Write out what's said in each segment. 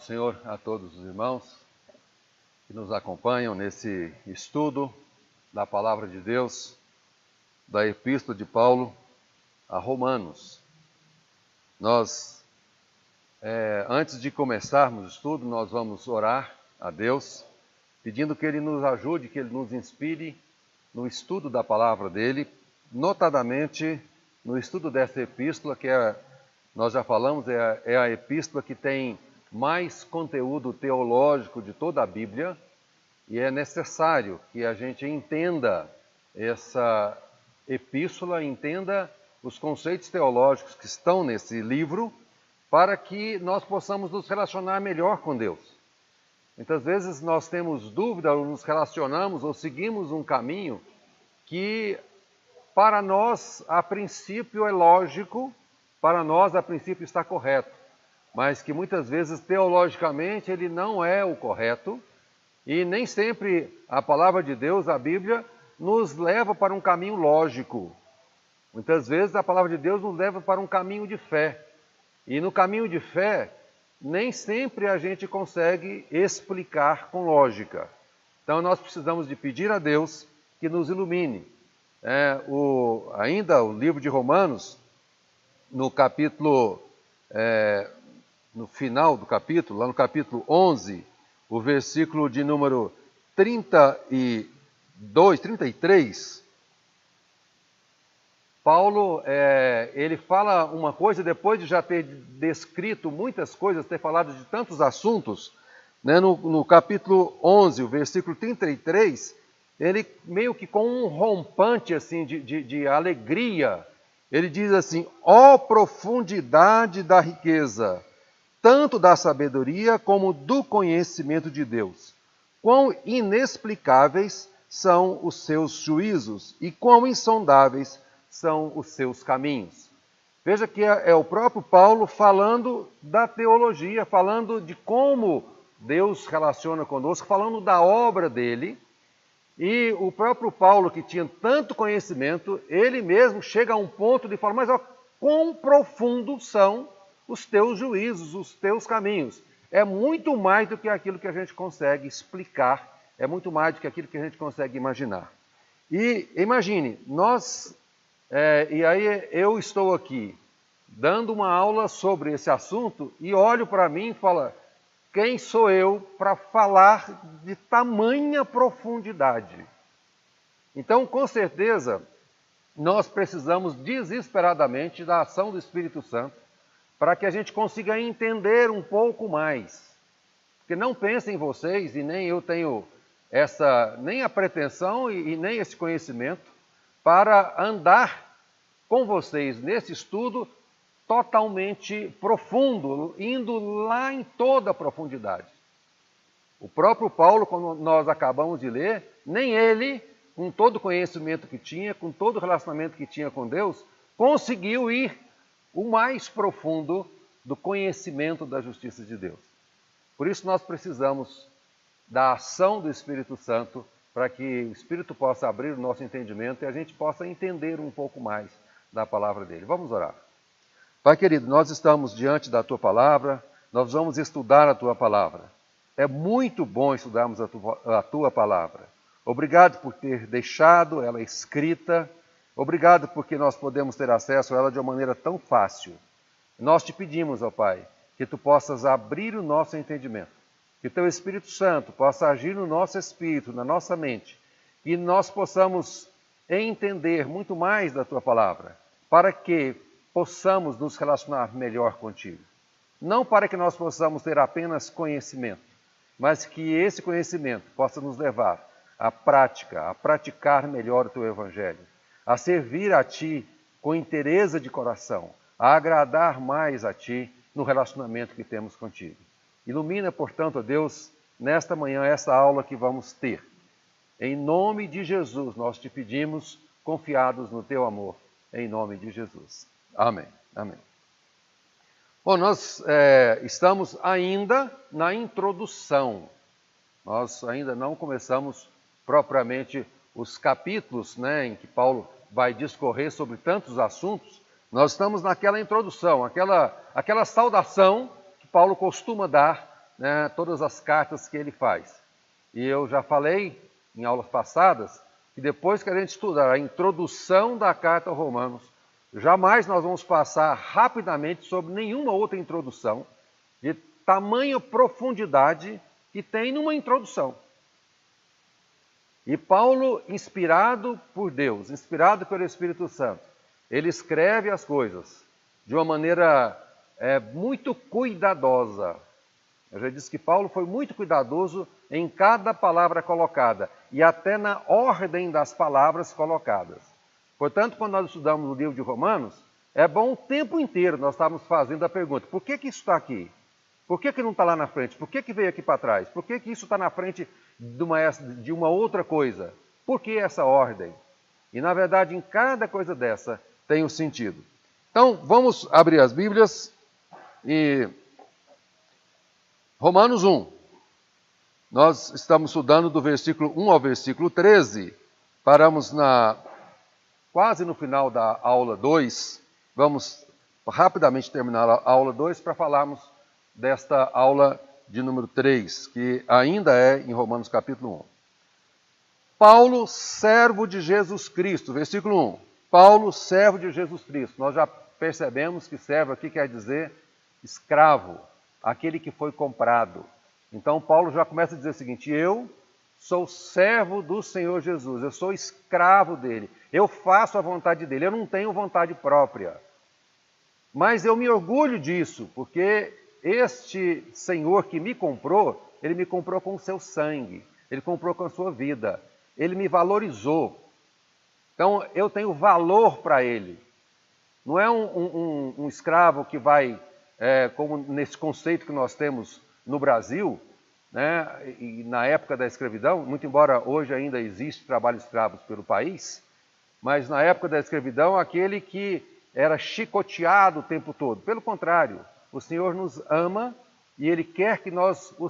Senhor a todos os irmãos que nos acompanham nesse estudo da palavra de Deus, da Epístola de Paulo a Romanos. Nós, é, antes de começarmos o estudo, nós vamos orar a Deus, pedindo que Ele nos ajude, que Ele nos inspire no estudo da palavra dele, notadamente no estudo dessa epístola, que é, nós já falamos, é a, é a epístola que tem mais conteúdo teológico de toda a Bíblia, e é necessário que a gente entenda essa epístola, entenda os conceitos teológicos que estão nesse livro, para que nós possamos nos relacionar melhor com Deus. Muitas vezes nós temos dúvida ou nos relacionamos ou seguimos um caminho que para nós a princípio é lógico, para nós a princípio está correto, mas que muitas vezes teologicamente ele não é o correto e nem sempre a palavra de Deus, a Bíblia, nos leva para um caminho lógico. Muitas vezes a palavra de Deus nos leva para um caminho de fé. E no caminho de fé, nem sempre a gente consegue explicar com lógica. Então nós precisamos de pedir a Deus que nos ilumine. É, o, ainda o livro de Romanos, no capítulo, é, no final do capítulo, lá no capítulo 11, o versículo de número 32, 33, Paulo, é, ele fala uma coisa, depois de já ter descrito muitas coisas, ter falado de tantos assuntos, né, no, no capítulo 11, o versículo 33, ele meio que com um rompante assim de, de, de alegria, ele diz assim: ó oh, profundidade da riqueza, tanto da sabedoria como do conhecimento de Deus. Quão inexplicáveis são os seus juízos e quão insondáveis são os seus caminhos. Veja que é, é o próprio Paulo falando da teologia, falando de como Deus relaciona conosco, falando da obra dele. E o próprio Paulo, que tinha tanto conhecimento, ele mesmo chega a um ponto de falar: mas ó, quão profundos são os teus juízos, os teus caminhos. É muito mais do que aquilo que a gente consegue explicar, é muito mais do que aquilo que a gente consegue imaginar. E imagine, nós, é, e aí eu estou aqui dando uma aula sobre esse assunto e olho para mim e falo: quem sou eu para falar de tamanha profundidade? Então, com certeza, nós precisamos desesperadamente da ação do Espírito Santo para que a gente consiga entender um pouco mais. Porque não pensem vocês, e nem eu tenho essa, nem a pretensão e, e nem esse conhecimento, para andar com vocês nesse estudo totalmente profundo, indo lá em toda a profundidade. O próprio Paulo, quando nós acabamos de ler, nem ele, com todo o conhecimento que tinha, com todo o relacionamento que tinha com Deus, conseguiu ir o mais profundo do conhecimento da justiça de Deus. Por isso nós precisamos da ação do Espírito Santo para que o Espírito possa abrir o nosso entendimento e a gente possa entender um pouco mais da palavra dele. Vamos orar. Pai querido, nós estamos diante da tua palavra, nós vamos estudar a tua palavra. É muito bom estudarmos a tua, a tua palavra. Obrigado por ter deixado ela escrita Obrigado porque nós podemos ter acesso a ela de uma maneira tão fácil. Nós te pedimos, ó Pai, que tu possas abrir o nosso entendimento, que teu Espírito Santo possa agir no nosso espírito, na nossa mente, e nós possamos entender muito mais da tua palavra, para que possamos nos relacionar melhor contigo. Não para que nós possamos ter apenas conhecimento, mas que esse conhecimento possa nos levar à prática, a praticar melhor o teu evangelho a servir a Ti com interesse de coração, a agradar mais a Ti no relacionamento que temos contigo. Ilumina, portanto, Deus, nesta manhã, essa aula que vamos ter. Em nome de Jesus, nós te pedimos, confiados no Teu amor, em nome de Jesus. Amém. Amém. Bom, nós é, estamos ainda na introdução. Nós ainda não começamos propriamente os capítulos né, em que Paulo vai discorrer sobre tantos assuntos, nós estamos naquela introdução, aquela, aquela saudação que Paulo costuma dar né, todas as cartas que ele faz. E eu já falei em aulas passadas que depois que a gente estudar a introdução da carta aos Romanos, jamais nós vamos passar rapidamente sobre nenhuma outra introdução de tamanha profundidade que tem numa introdução. E Paulo, inspirado por Deus, inspirado pelo Espírito Santo, ele escreve as coisas de uma maneira é, muito cuidadosa. Eu já disse que Paulo foi muito cuidadoso em cada palavra colocada e até na ordem das palavras colocadas. Portanto, quando nós estudamos o livro de Romanos, é bom o tempo inteiro nós estamos fazendo a pergunta: por que, que isso está aqui? Por que, que não está lá na frente? Por que, que veio aqui para trás? Por que, que isso está na frente de uma, de uma outra coisa? Por que essa ordem? E na verdade, em cada coisa dessa tem um sentido. Então, vamos abrir as Bíblias e. Romanos 1. Nós estamos estudando do versículo 1 ao versículo 13. Paramos na quase no final da aula 2. Vamos rapidamente terminar a aula 2 para falarmos desta aula de número 3, que ainda é em Romanos capítulo 1. Paulo, servo de Jesus Cristo, versículo 1. Paulo, servo de Jesus Cristo. Nós já percebemos que servo aqui quer dizer escravo, aquele que foi comprado. Então Paulo já começa a dizer o seguinte: eu sou servo do Senhor Jesus, eu sou escravo dele, eu faço a vontade dele, eu não tenho vontade própria. Mas eu me orgulho disso, porque este Senhor que me comprou, ele me comprou com o seu sangue, ele comprou com a sua vida, ele me valorizou. Então eu tenho valor para ele. Não é um, um, um escravo que vai, é, como nesse conceito que nós temos no Brasil, né, e na época da escravidão, muito embora hoje ainda existe trabalho escravo pelo país, mas na época da escravidão, aquele que era chicoteado o tempo todo. Pelo contrário, o Senhor nos ama e Ele quer que nós o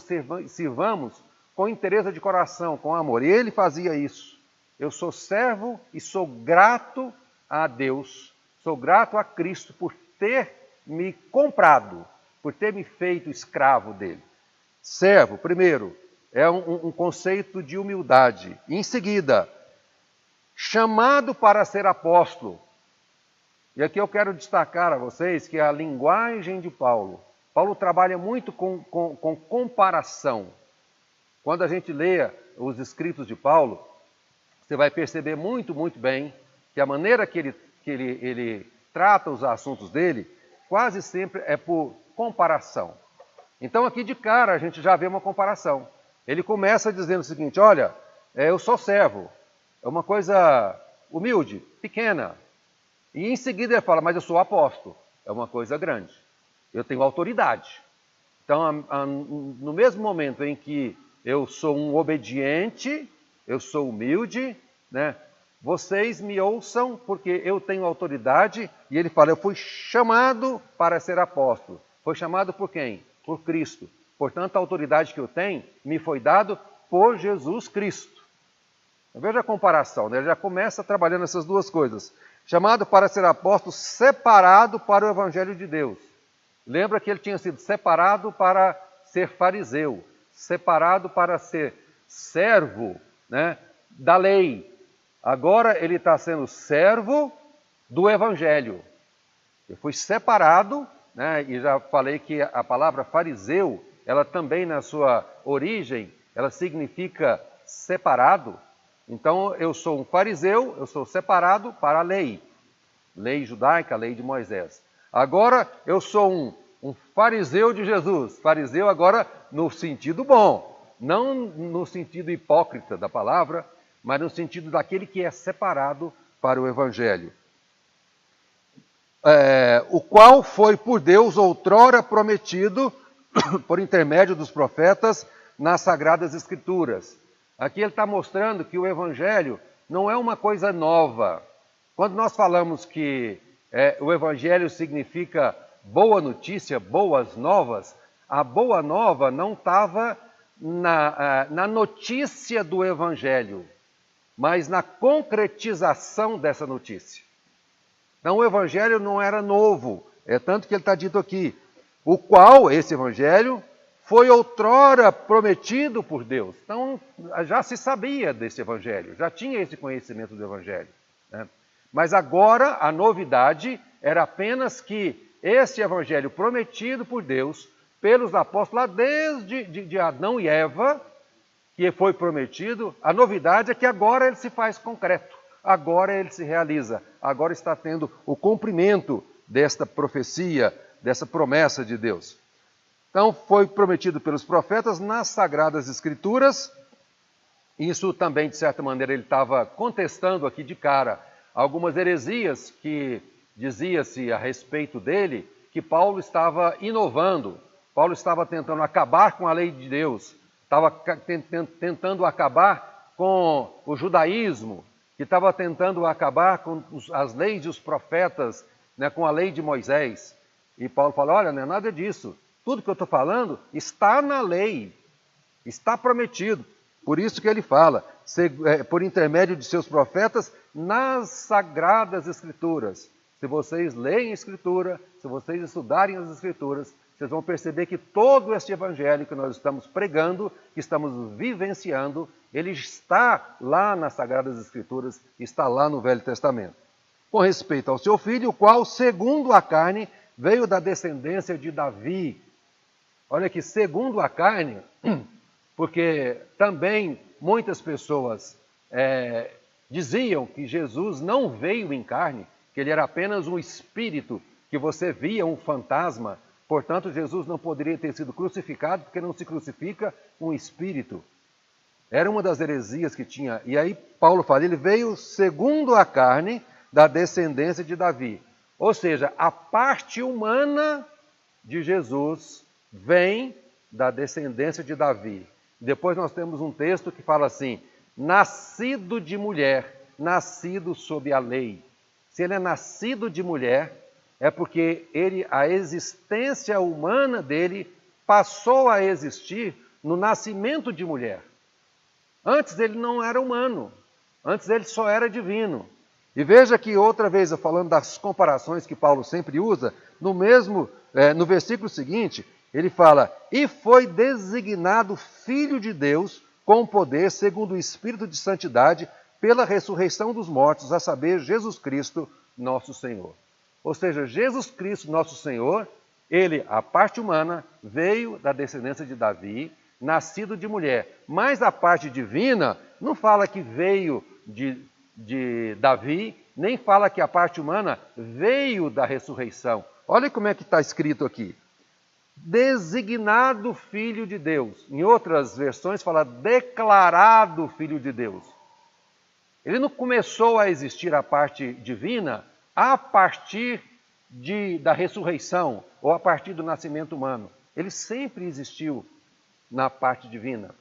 sirvamos com interesse de coração, com amor. E Ele fazia isso. Eu sou servo e sou grato a Deus, sou grato a Cristo por ter me comprado, por ter me feito escravo dele. Servo, primeiro, é um, um conceito de humildade. Em seguida, chamado para ser apóstolo. E aqui eu quero destacar a vocês que a linguagem de Paulo, Paulo trabalha muito com, com, com comparação. Quando a gente lê os escritos de Paulo, você vai perceber muito, muito bem que a maneira que ele, que ele, ele trata os assuntos dele quase sempre é por comparação. Então, aqui de cara, a gente já vê uma comparação. Ele começa dizendo o seguinte: olha, é, eu sou servo, é uma coisa humilde, pequena, e em seguida ele fala, mas eu sou apóstolo. É uma coisa grande. Eu tenho autoridade. Então, no mesmo momento em que eu sou um obediente, eu sou humilde, né? Vocês me ouçam porque eu tenho autoridade. E ele fala, eu fui chamado para ser apóstolo. Foi chamado por quem? Por Cristo. Portanto, a autoridade que eu tenho me foi dado por Jesus Cristo. Veja a comparação, né? ele já começa trabalhando essas duas coisas chamado para ser apóstolo, separado para o evangelho de Deus. Lembra que ele tinha sido separado para ser fariseu, separado para ser servo né, da lei. Agora ele está sendo servo do evangelho. Eu fui separado, né, e já falei que a palavra fariseu, ela também na sua origem, ela significa separado. Então eu sou um fariseu, eu sou separado para a lei, lei judaica, lei de Moisés. Agora eu sou um, um fariseu de Jesus, fariseu agora no sentido bom, não no sentido hipócrita da palavra, mas no sentido daquele que é separado para o evangelho. É, o qual foi por Deus outrora prometido por intermédio dos profetas nas sagradas escrituras Aqui ele está mostrando que o Evangelho não é uma coisa nova. Quando nós falamos que é, o Evangelho significa boa notícia, boas novas, a boa nova não estava na, na notícia do Evangelho, mas na concretização dessa notícia. Então o Evangelho não era novo, é tanto que ele está dito aqui, o qual, esse Evangelho, foi outrora prometido por Deus. Então, já se sabia desse evangelho, já tinha esse conhecimento do evangelho. Né? Mas agora a novidade era apenas que esse evangelho prometido por Deus, pelos apóstolos, lá desde de, de Adão e Eva, que foi prometido, a novidade é que agora ele se faz concreto, agora ele se realiza, agora está tendo o cumprimento desta profecia, dessa promessa de Deus. Então, foi prometido pelos profetas nas Sagradas Escrituras. Isso também, de certa maneira, ele estava contestando aqui de cara algumas heresias que dizia-se a respeito dele, que Paulo estava inovando, Paulo estava tentando acabar com a lei de Deus, estava tentando acabar com o judaísmo, que estava tentando acabar com as leis dos profetas, né, com a lei de Moisés. E Paulo fala: olha, não é nada disso. Tudo que eu estou falando está na lei, está prometido. Por isso que ele fala, é, por intermédio de seus profetas, nas sagradas escrituras. Se vocês leem a escritura, se vocês estudarem as escrituras, vocês vão perceber que todo este evangelho que nós estamos pregando, que estamos vivenciando, ele está lá nas sagradas escrituras, está lá no Velho Testamento. Com respeito ao seu filho, o qual, segundo a carne, veio da descendência de Davi, Olha que, segundo a carne, porque também muitas pessoas é, diziam que Jesus não veio em carne, que ele era apenas um espírito, que você via um fantasma, portanto, Jesus não poderia ter sido crucificado, porque não se crucifica um espírito. Era uma das heresias que tinha. E aí Paulo fala, ele veio segundo a carne da descendência de Davi. Ou seja, a parte humana de Jesus vem da descendência de Davi. Depois nós temos um texto que fala assim: nascido de mulher, nascido sob a lei. Se ele é nascido de mulher, é porque ele, a existência humana dele passou a existir no nascimento de mulher. Antes ele não era humano, antes ele só era divino. E veja que outra vez, falando das comparações que Paulo sempre usa, no mesmo, é, no versículo seguinte, ele fala: E foi designado Filho de Deus com poder, segundo o Espírito de Santidade, pela ressurreição dos mortos, a saber, Jesus Cristo, nosso Senhor. Ou seja, Jesus Cristo, nosso Senhor, ele, a parte humana, veio da descendência de Davi, nascido de mulher. Mas a parte divina não fala que veio de, de Davi, nem fala que a parte humana veio da ressurreição. Olha como é que está escrito aqui designado Filho de Deus. Em outras versões fala declarado Filho de Deus. Ele não começou a existir a parte divina a partir de, da ressurreição ou a partir do nascimento humano. Ele sempre existiu na parte divina.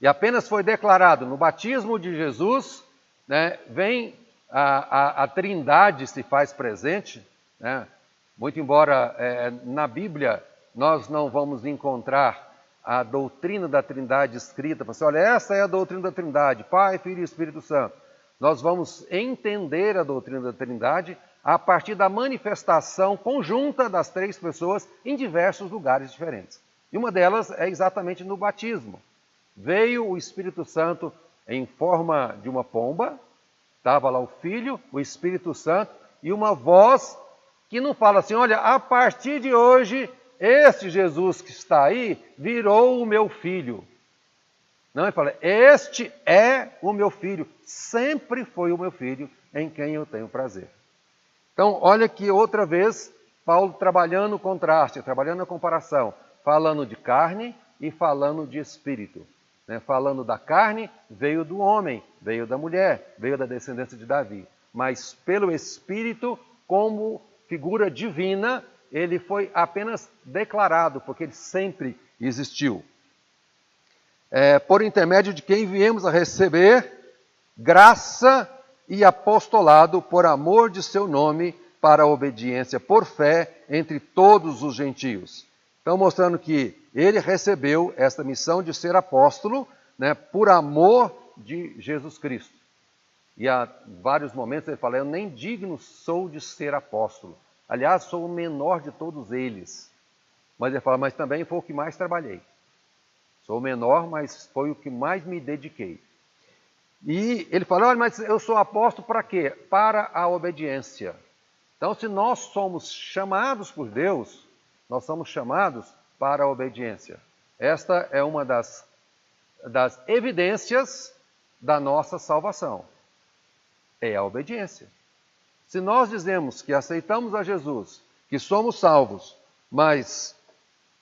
E apenas foi declarado no batismo de Jesus, né, vem a, a, a trindade se faz presente, né, muito embora é, na Bíblia nós não vamos encontrar a doutrina da Trindade escrita, você olha, essa é a doutrina da Trindade, Pai, Filho e Espírito Santo. Nós vamos entender a doutrina da Trindade a partir da manifestação conjunta das três pessoas em diversos lugares diferentes. E uma delas é exatamente no batismo. Veio o Espírito Santo em forma de uma pomba, estava lá o Filho, o Espírito Santo, e uma voz que não fala assim: olha, a partir de hoje, este Jesus que está aí virou o meu filho. Não, ele fala: este é o meu filho, sempre foi o meu filho em quem eu tenho prazer. Então, olha que outra vez, Paulo trabalhando o contraste, trabalhando a comparação, falando de carne e falando de espírito. Né? Falando da carne, veio do homem, veio da mulher, veio da descendência de Davi. Mas pelo espírito, como figura divina, ele foi apenas declarado, porque ele sempre existiu. É, por intermédio de quem viemos a receber graça e apostolado por amor de seu nome para a obediência por fé entre todos os gentios. Então, mostrando que ele recebeu esta missão de ser apóstolo né, por amor de Jesus Cristo. E há vários momentos ele fala: Eu nem digno sou de ser apóstolo. Aliás, sou o menor de todos eles. Mas ele fala, mas também foi o que mais trabalhei. Sou menor, mas foi o que mais me dediquei. E ele fala, olha, mas eu sou apóstolo para quê? Para a obediência. Então, se nós somos chamados por Deus, nós somos chamados para a obediência. Esta é uma das, das evidências da nossa salvação. É a obediência. Se nós dizemos que aceitamos a Jesus, que somos salvos, mas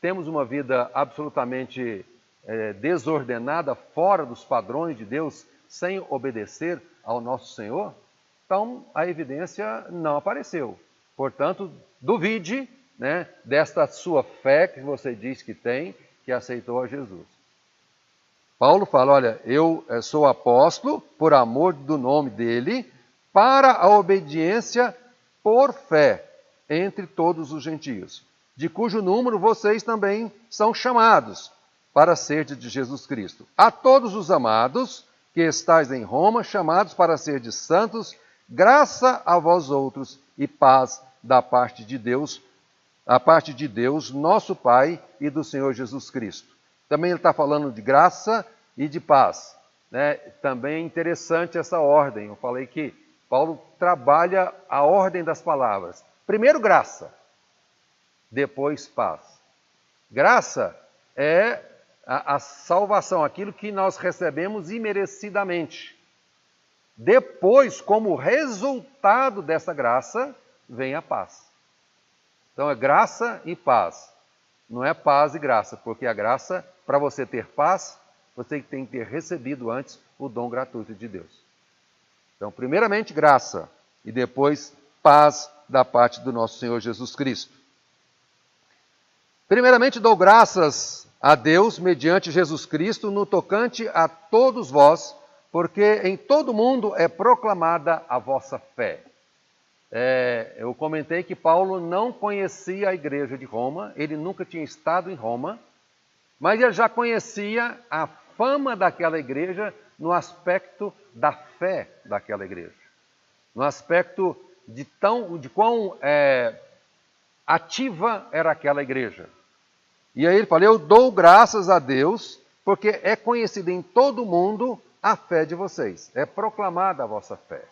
temos uma vida absolutamente é, desordenada, fora dos padrões de Deus, sem obedecer ao nosso Senhor, então a evidência não apareceu. Portanto, duvide né, desta sua fé que você diz que tem, que aceitou a Jesus. Paulo fala: Olha, eu eh, sou apóstolo por amor do nome dele, para a obediência por fé entre todos os gentios, de cujo número vocês também são chamados para ser de Jesus Cristo. A todos os amados que estáis em Roma, chamados para ser de santos, graça a vós outros e paz da parte de Deus, a parte de Deus, nosso Pai e do Senhor Jesus Cristo. Também ele está falando de graça e de paz. Né? Também é interessante essa ordem. Eu falei que Paulo trabalha a ordem das palavras. Primeiro, graça, depois, paz. Graça é a, a salvação, aquilo que nós recebemos imerecidamente. Depois, como resultado dessa graça, vem a paz. Então é graça e paz. Não é paz e graça, porque a graça, para você ter paz, você tem que ter recebido antes o dom gratuito de Deus. Então, primeiramente, graça e depois paz da parte do nosso Senhor Jesus Cristo. Primeiramente, dou graças a Deus mediante Jesus Cristo no tocante a todos vós, porque em todo mundo é proclamada a vossa fé. É, eu comentei que Paulo não conhecia a igreja de Roma, ele nunca tinha estado em Roma, mas ele já conhecia a fama daquela igreja no aspecto da fé daquela igreja, no aspecto de, tão, de quão é, ativa era aquela igreja. E aí ele fala: Eu dou graças a Deus, porque é conhecida em todo o mundo a fé de vocês, é proclamada a vossa fé.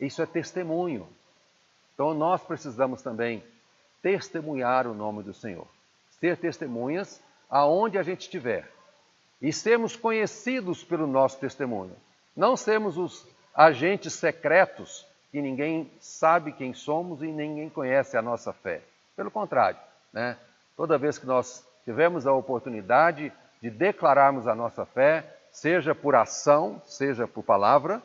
Isso é testemunho. Então nós precisamos também testemunhar o nome do Senhor, ser testemunhas aonde a gente estiver e sermos conhecidos pelo nosso testemunho. Não sermos os agentes secretos que ninguém sabe quem somos e ninguém conhece a nossa fé. Pelo contrário, né? toda vez que nós tivermos a oportunidade de declararmos a nossa fé, seja por ação, seja por palavra,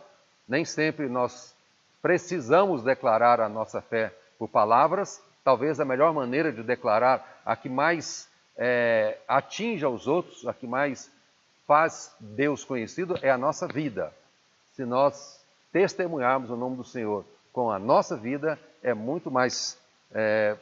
nem sempre nós precisamos declarar a nossa fé por palavras, talvez a melhor maneira de declarar, a que mais é, atinge aos outros, a que mais faz Deus conhecido, é a nossa vida. Se nós testemunharmos o nome do Senhor com a nossa vida, é muito mais é,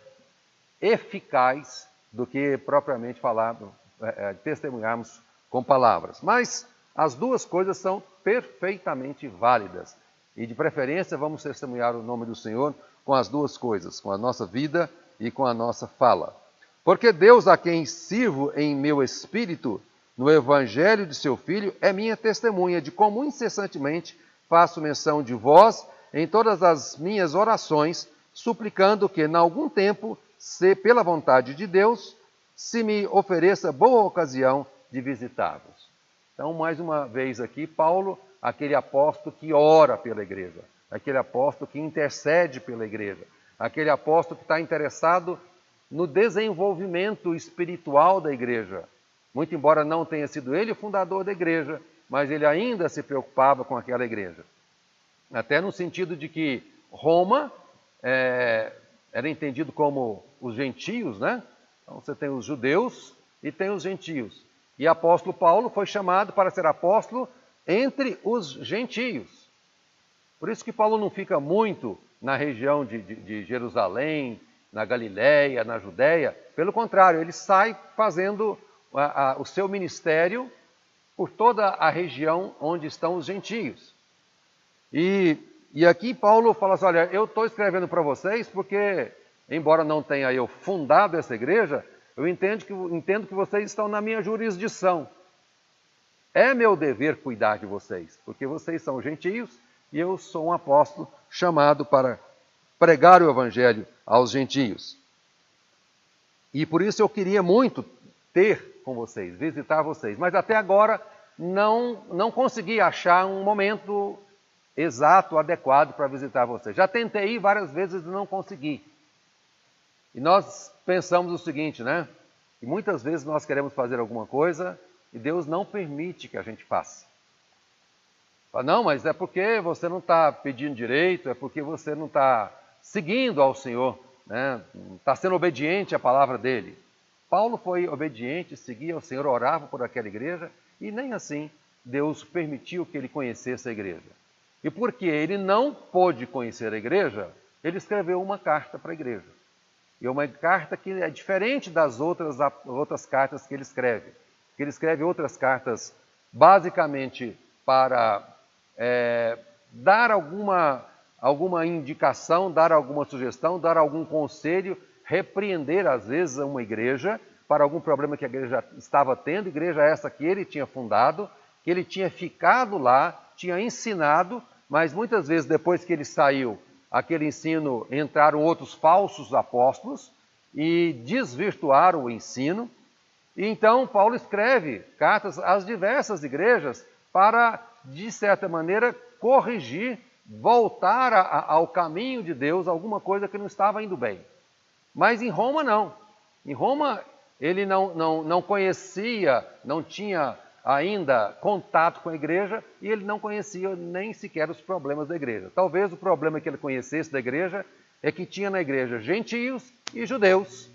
eficaz do que propriamente falar, é, é, testemunharmos com palavras. Mas as duas coisas são perfeitamente válidas. E de preferência, vamos testemunhar o nome do Senhor com as duas coisas, com a nossa vida e com a nossa fala. Porque Deus, a quem sirvo em meu espírito, no evangelho de seu Filho, é minha testemunha de como incessantemente faço menção de vós em todas as minhas orações, suplicando que, em algum tempo, se pela vontade de Deus, se me ofereça boa ocasião de visitá-vos. Então, mais uma vez aqui, Paulo aquele apóstolo que ora pela igreja, aquele apóstolo que intercede pela igreja, aquele apóstolo que está interessado no desenvolvimento espiritual da igreja. Muito embora não tenha sido ele o fundador da igreja, mas ele ainda se preocupava com aquela igreja. Até no sentido de que Roma é, era entendido como os gentios, né? Então você tem os judeus e tem os gentios. E apóstolo Paulo foi chamado para ser apóstolo entre os gentios. Por isso que Paulo não fica muito na região de, de, de Jerusalém, na Galiléia, na Judéia. Pelo contrário, ele sai fazendo a, a, o seu ministério por toda a região onde estão os gentios. E, e aqui Paulo fala assim: olha, eu estou escrevendo para vocês porque, embora não tenha eu fundado essa igreja, Eu entendo que, entendo que vocês estão na minha jurisdição. É meu dever cuidar de vocês, porque vocês são gentios e eu sou um apóstolo chamado para pregar o evangelho aos gentios. E por isso eu queria muito ter com vocês, visitar vocês, mas até agora não, não consegui achar um momento exato, adequado para visitar vocês. Já tentei ir várias vezes e não consegui. E nós pensamos o seguinte, né? E muitas vezes nós queremos fazer alguma coisa e Deus não permite que a gente faça. Fala, não, mas é porque você não está pedindo direito, é porque você não está seguindo ao Senhor, né? está sendo obediente à palavra dele. Paulo foi obediente, seguia o Senhor, orava por aquela igreja e nem assim Deus permitiu que ele conhecesse a igreja. E porque ele não pôde conhecer a igreja, ele escreveu uma carta para a igreja. E uma carta que é diferente das outras, outras cartas que ele escreve. Ele escreve outras cartas basicamente para é, dar alguma, alguma indicação, dar alguma sugestão, dar algum conselho, repreender às vezes uma igreja para algum problema que a igreja estava tendo, igreja essa que ele tinha fundado, que ele tinha ficado lá, tinha ensinado, mas muitas vezes depois que ele saiu, aquele ensino entraram outros falsos apóstolos e desvirtuaram o ensino. E então Paulo escreve cartas às diversas igrejas para de certa maneira, corrigir, voltar a, a, ao caminho de Deus, alguma coisa que não estava indo bem. Mas em Roma, não. Em Roma, ele não, não, não conhecia, não tinha ainda contato com a igreja e ele não conhecia nem sequer os problemas da igreja. Talvez o problema que ele conhecesse da igreja é que tinha na igreja gentios e judeus.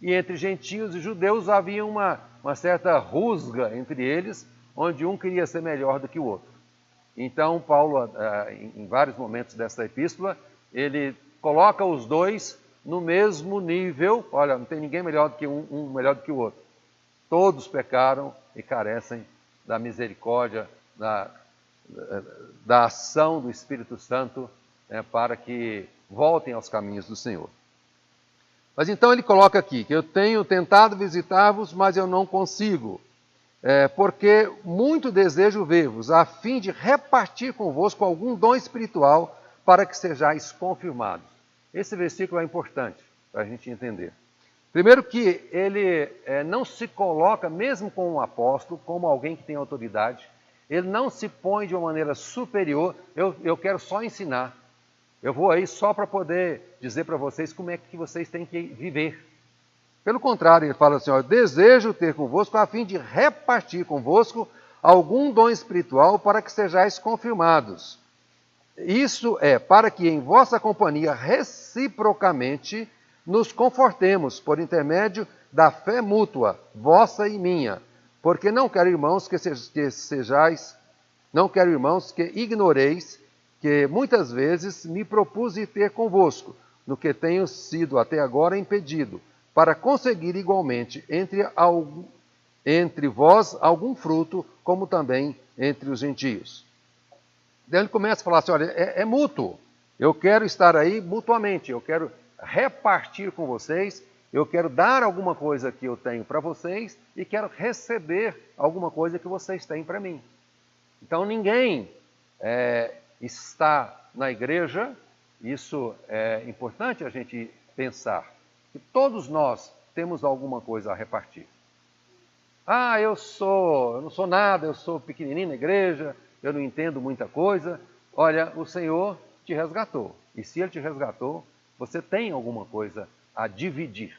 E entre gentios e judeus havia uma, uma certa rusga entre eles, onde um queria ser melhor do que o outro. Então, Paulo, eh, em vários momentos dessa epístola, ele coloca os dois no mesmo nível. Olha, não tem ninguém melhor do que um, um melhor do que o outro. Todos pecaram e carecem da misericórdia, da, da ação do Espírito Santo né, para que voltem aos caminhos do Senhor. Mas então ele coloca aqui que eu tenho tentado visitar-vos, mas eu não consigo é, porque muito desejo ver-vos, a fim de repartir convosco algum dom espiritual, para que sejais confirmados. Esse versículo é importante para a gente entender. Primeiro que ele é, não se coloca, mesmo com um apóstolo, como alguém que tem autoridade, ele não se põe de uma maneira superior, eu, eu quero só ensinar. Eu vou aí só para poder dizer para vocês como é que vocês têm que viver. Pelo contrário, ele fala assim: ó, desejo ter convosco a fim de repartir convosco algum dom espiritual para que sejais confirmados. Isso é para que em vossa companhia reciprocamente nos confortemos por intermédio da fé mútua, vossa e minha. Porque não quero, irmãos, que, sejais, não quero, irmãos, que ignoreis que muitas vezes me propus ir ter convosco, no que tenho sido até agora impedido para conseguir igualmente entre, algum, entre vós algum fruto, como também entre os gentios. Daí ele começa a falar assim: olha, é, é mútuo. Eu quero estar aí mutuamente, eu quero repartir com vocês, eu quero dar alguma coisa que eu tenho para vocês e quero receber alguma coisa que vocês têm para mim. Então ninguém é, está na igreja, isso é importante a gente pensar que todos nós temos alguma coisa a repartir. Ah, eu sou, eu não sou nada, eu sou pequenininho na igreja, eu não entendo muita coisa. Olha, o Senhor te resgatou. E se Ele te resgatou, você tem alguma coisa a dividir.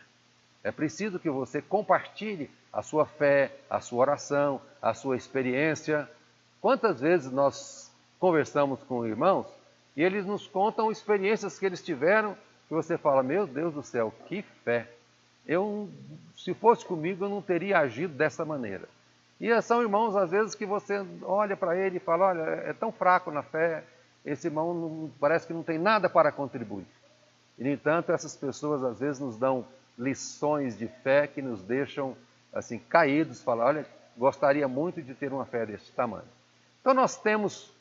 É preciso que você compartilhe a sua fé, a sua oração, a sua experiência. Quantas vezes nós conversamos com irmãos e eles nos contam experiências que eles tiveram que você fala, meu Deus do céu, que fé! Eu, se fosse comigo, eu não teria agido dessa maneira. E são irmãos, às vezes, que você olha para ele e fala, olha, é tão fraco na fé, esse irmão não, parece que não tem nada para contribuir. E, no entanto, essas pessoas, às vezes, nos dão lições de fé que nos deixam, assim, caídos, falar, olha, gostaria muito de ter uma fé desse tamanho. Então, nós temos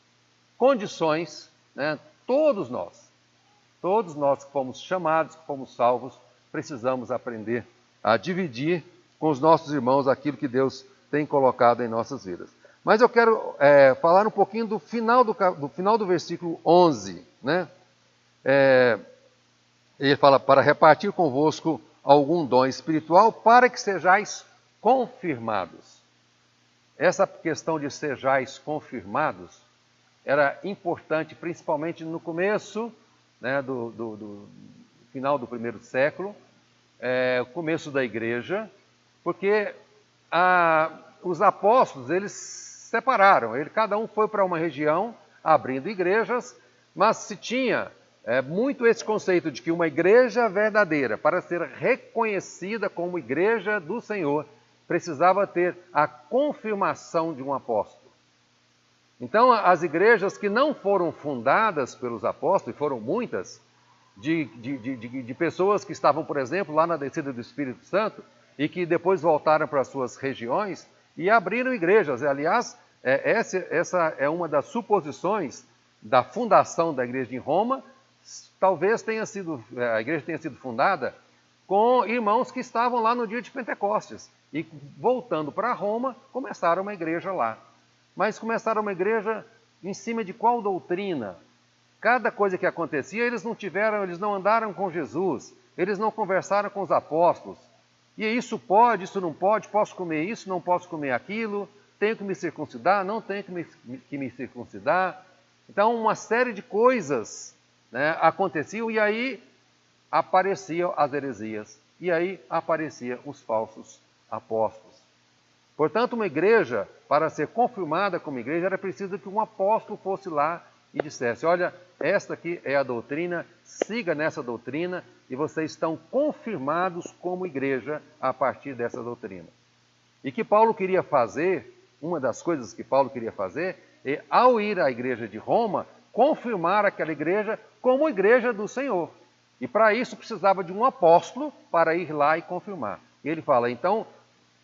condições, né, todos nós, Todos nós que fomos chamados, que fomos salvos, precisamos aprender a dividir com os nossos irmãos aquilo que Deus tem colocado em nossas vidas. Mas eu quero é, falar um pouquinho do final do, do, final do versículo 11. Né? É, ele fala: para repartir convosco algum dom espiritual, para que sejais confirmados. Essa questão de sejais confirmados era importante, principalmente no começo né, do, do, do, final do primeiro século, é, começo da igreja, porque a, os apóstolos eles separaram, ele, cada um foi para uma região abrindo igrejas, mas se tinha é, muito esse conceito de que uma igreja verdadeira, para ser reconhecida como igreja do Senhor, precisava ter a confirmação de um apóstolo. Então, as igrejas que não foram fundadas pelos apóstolos, e foram muitas, de, de, de, de, pessoas que estavam, por exemplo, lá na descida do Espírito Santo e que depois voltaram para suas regiões e abriram igrejas. Aliás, é, essa, essa é uma das suposições da fundação da igreja em Roma. Talvez tenha sido, é, a igreja tenha sido fundada com irmãos que estavam lá no dia de Pentecostes e voltando para Roma, começaram uma igreja lá. Mas começaram uma igreja em cima de qual doutrina? Cada coisa que acontecia, eles não tiveram, eles não andaram com Jesus, eles não conversaram com os apóstolos. E isso pode, isso não pode, posso comer isso, não posso comer aquilo, tenho que me circuncidar, não tenho que me, que me circuncidar. Então, uma série de coisas né, aconteciam e aí apareciam as heresias, e aí apareciam os falsos apóstolos. Portanto, uma igreja, para ser confirmada como igreja, era preciso que um apóstolo fosse lá e dissesse: Olha, esta aqui é a doutrina, siga nessa doutrina e vocês estão confirmados como igreja a partir dessa doutrina. E que Paulo queria fazer, uma das coisas que Paulo queria fazer, é, ao ir à igreja de Roma, confirmar aquela igreja como igreja do Senhor. E para isso precisava de um apóstolo para ir lá e confirmar. E ele fala: então,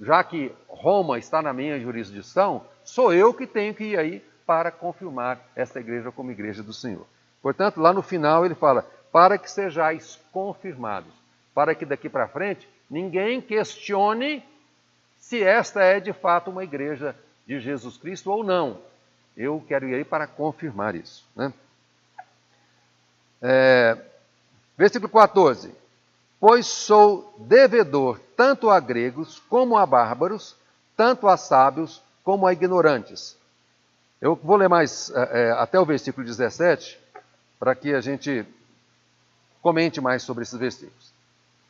já que Roma está na minha jurisdição, sou eu que tenho que ir aí para confirmar esta igreja como igreja do Senhor. Portanto, lá no final ele fala: para que sejais confirmados, para que daqui para frente ninguém questione se esta é de fato uma igreja de Jesus Cristo ou não. Eu quero ir aí para confirmar isso. Né? É, versículo 14: Pois sou devedor tanto a gregos como a bárbaros, tanto a sábios como a ignorantes. Eu vou ler mais é, até o versículo 17, para que a gente comente mais sobre esses versículos.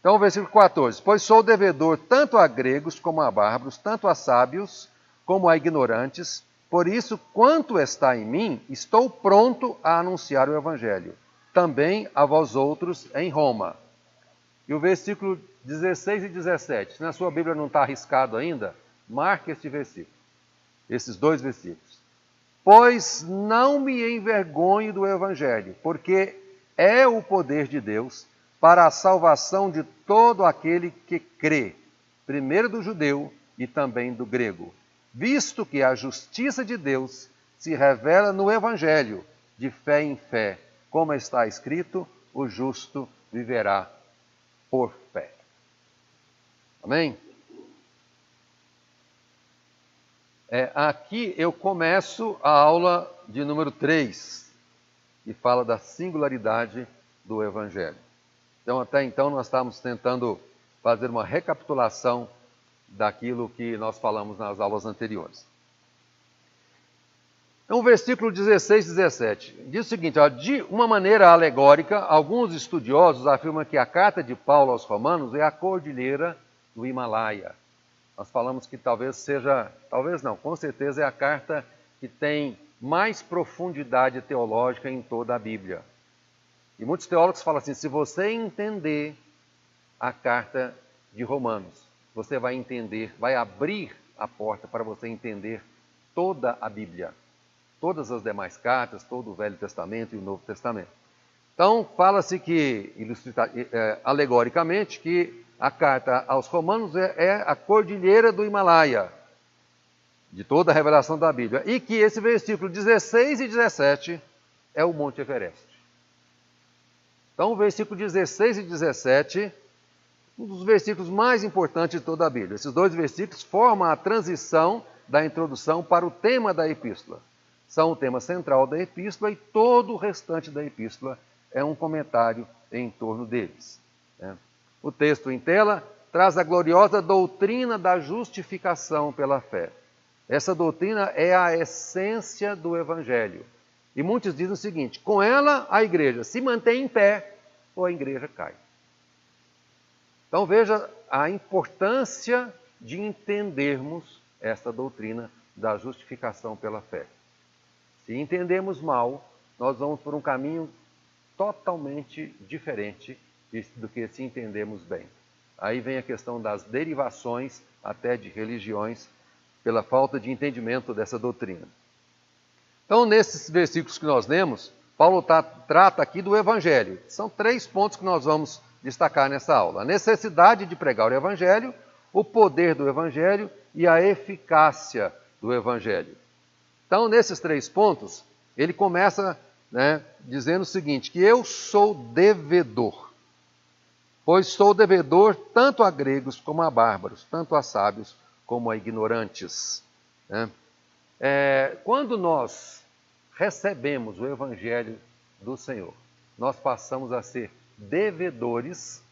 Então, o versículo 14: Pois sou devedor tanto a gregos como a bárbaros, tanto a sábios como a ignorantes, por isso, quanto está em mim, estou pronto a anunciar o Evangelho, também a vós outros em Roma. E o versículo 16 e 17, se na sua Bíblia não está arriscado ainda, marque este versículo, esses dois versículos. Pois não me envergonho do Evangelho, porque é o poder de Deus para a salvação de todo aquele que crê, primeiro do judeu e também do grego, visto que a justiça de Deus se revela no Evangelho, de fé em fé, como está escrito: o justo viverá por fé. Amém? É, aqui eu começo a aula de número 3, e fala da singularidade do Evangelho. Então, até então, nós estávamos tentando fazer uma recapitulação daquilo que nós falamos nas aulas anteriores. Então, versículo 16 e 17 diz o seguinte: ó, de uma maneira alegórica, alguns estudiosos afirmam que a carta de Paulo aos Romanos é a cordilheira do Himalaia. Nós falamos que talvez seja, talvez não, com certeza é a carta que tem mais profundidade teológica em toda a Bíblia. E muitos teólogos falam assim: se você entender a carta de Romanos, você vai entender, vai abrir a porta para você entender toda a Bíblia, todas as demais cartas, todo o Velho Testamento e o Novo Testamento. Então, fala-se que, é, alegoricamente, que a carta aos Romanos é, é a cordilheira do Himalaia, de toda a revelação da Bíblia, e que esse versículo 16 e 17 é o Monte Everest. Então, o versículo 16 e 17 um dos versículos mais importantes de toda a Bíblia. Esses dois versículos formam a transição da introdução para o tema da epístola. São o tema central da epístola e todo o restante da epístola é um comentário em torno deles. O texto em tela traz a gloriosa doutrina da justificação pela fé. Essa doutrina é a essência do Evangelho. E muitos dizem o seguinte: com ela a igreja se mantém em pé ou a igreja cai. Então veja a importância de entendermos essa doutrina da justificação pela fé. Se entendemos mal, nós vamos por um caminho totalmente diferente do que se entendemos bem. Aí vem a questão das derivações até de religiões pela falta de entendimento dessa doutrina. Então, nesses versículos que nós lemos, Paulo tá, trata aqui do Evangelho. São três pontos que nós vamos destacar nessa aula: a necessidade de pregar o Evangelho, o poder do Evangelho e a eficácia do Evangelho. Então, nesses três pontos, ele começa né, dizendo o seguinte: que eu sou devedor, pois sou devedor tanto a gregos como a bárbaros, tanto a sábios como a ignorantes. Né? É, quando nós recebemos o Evangelho do Senhor, nós passamos a ser devedores,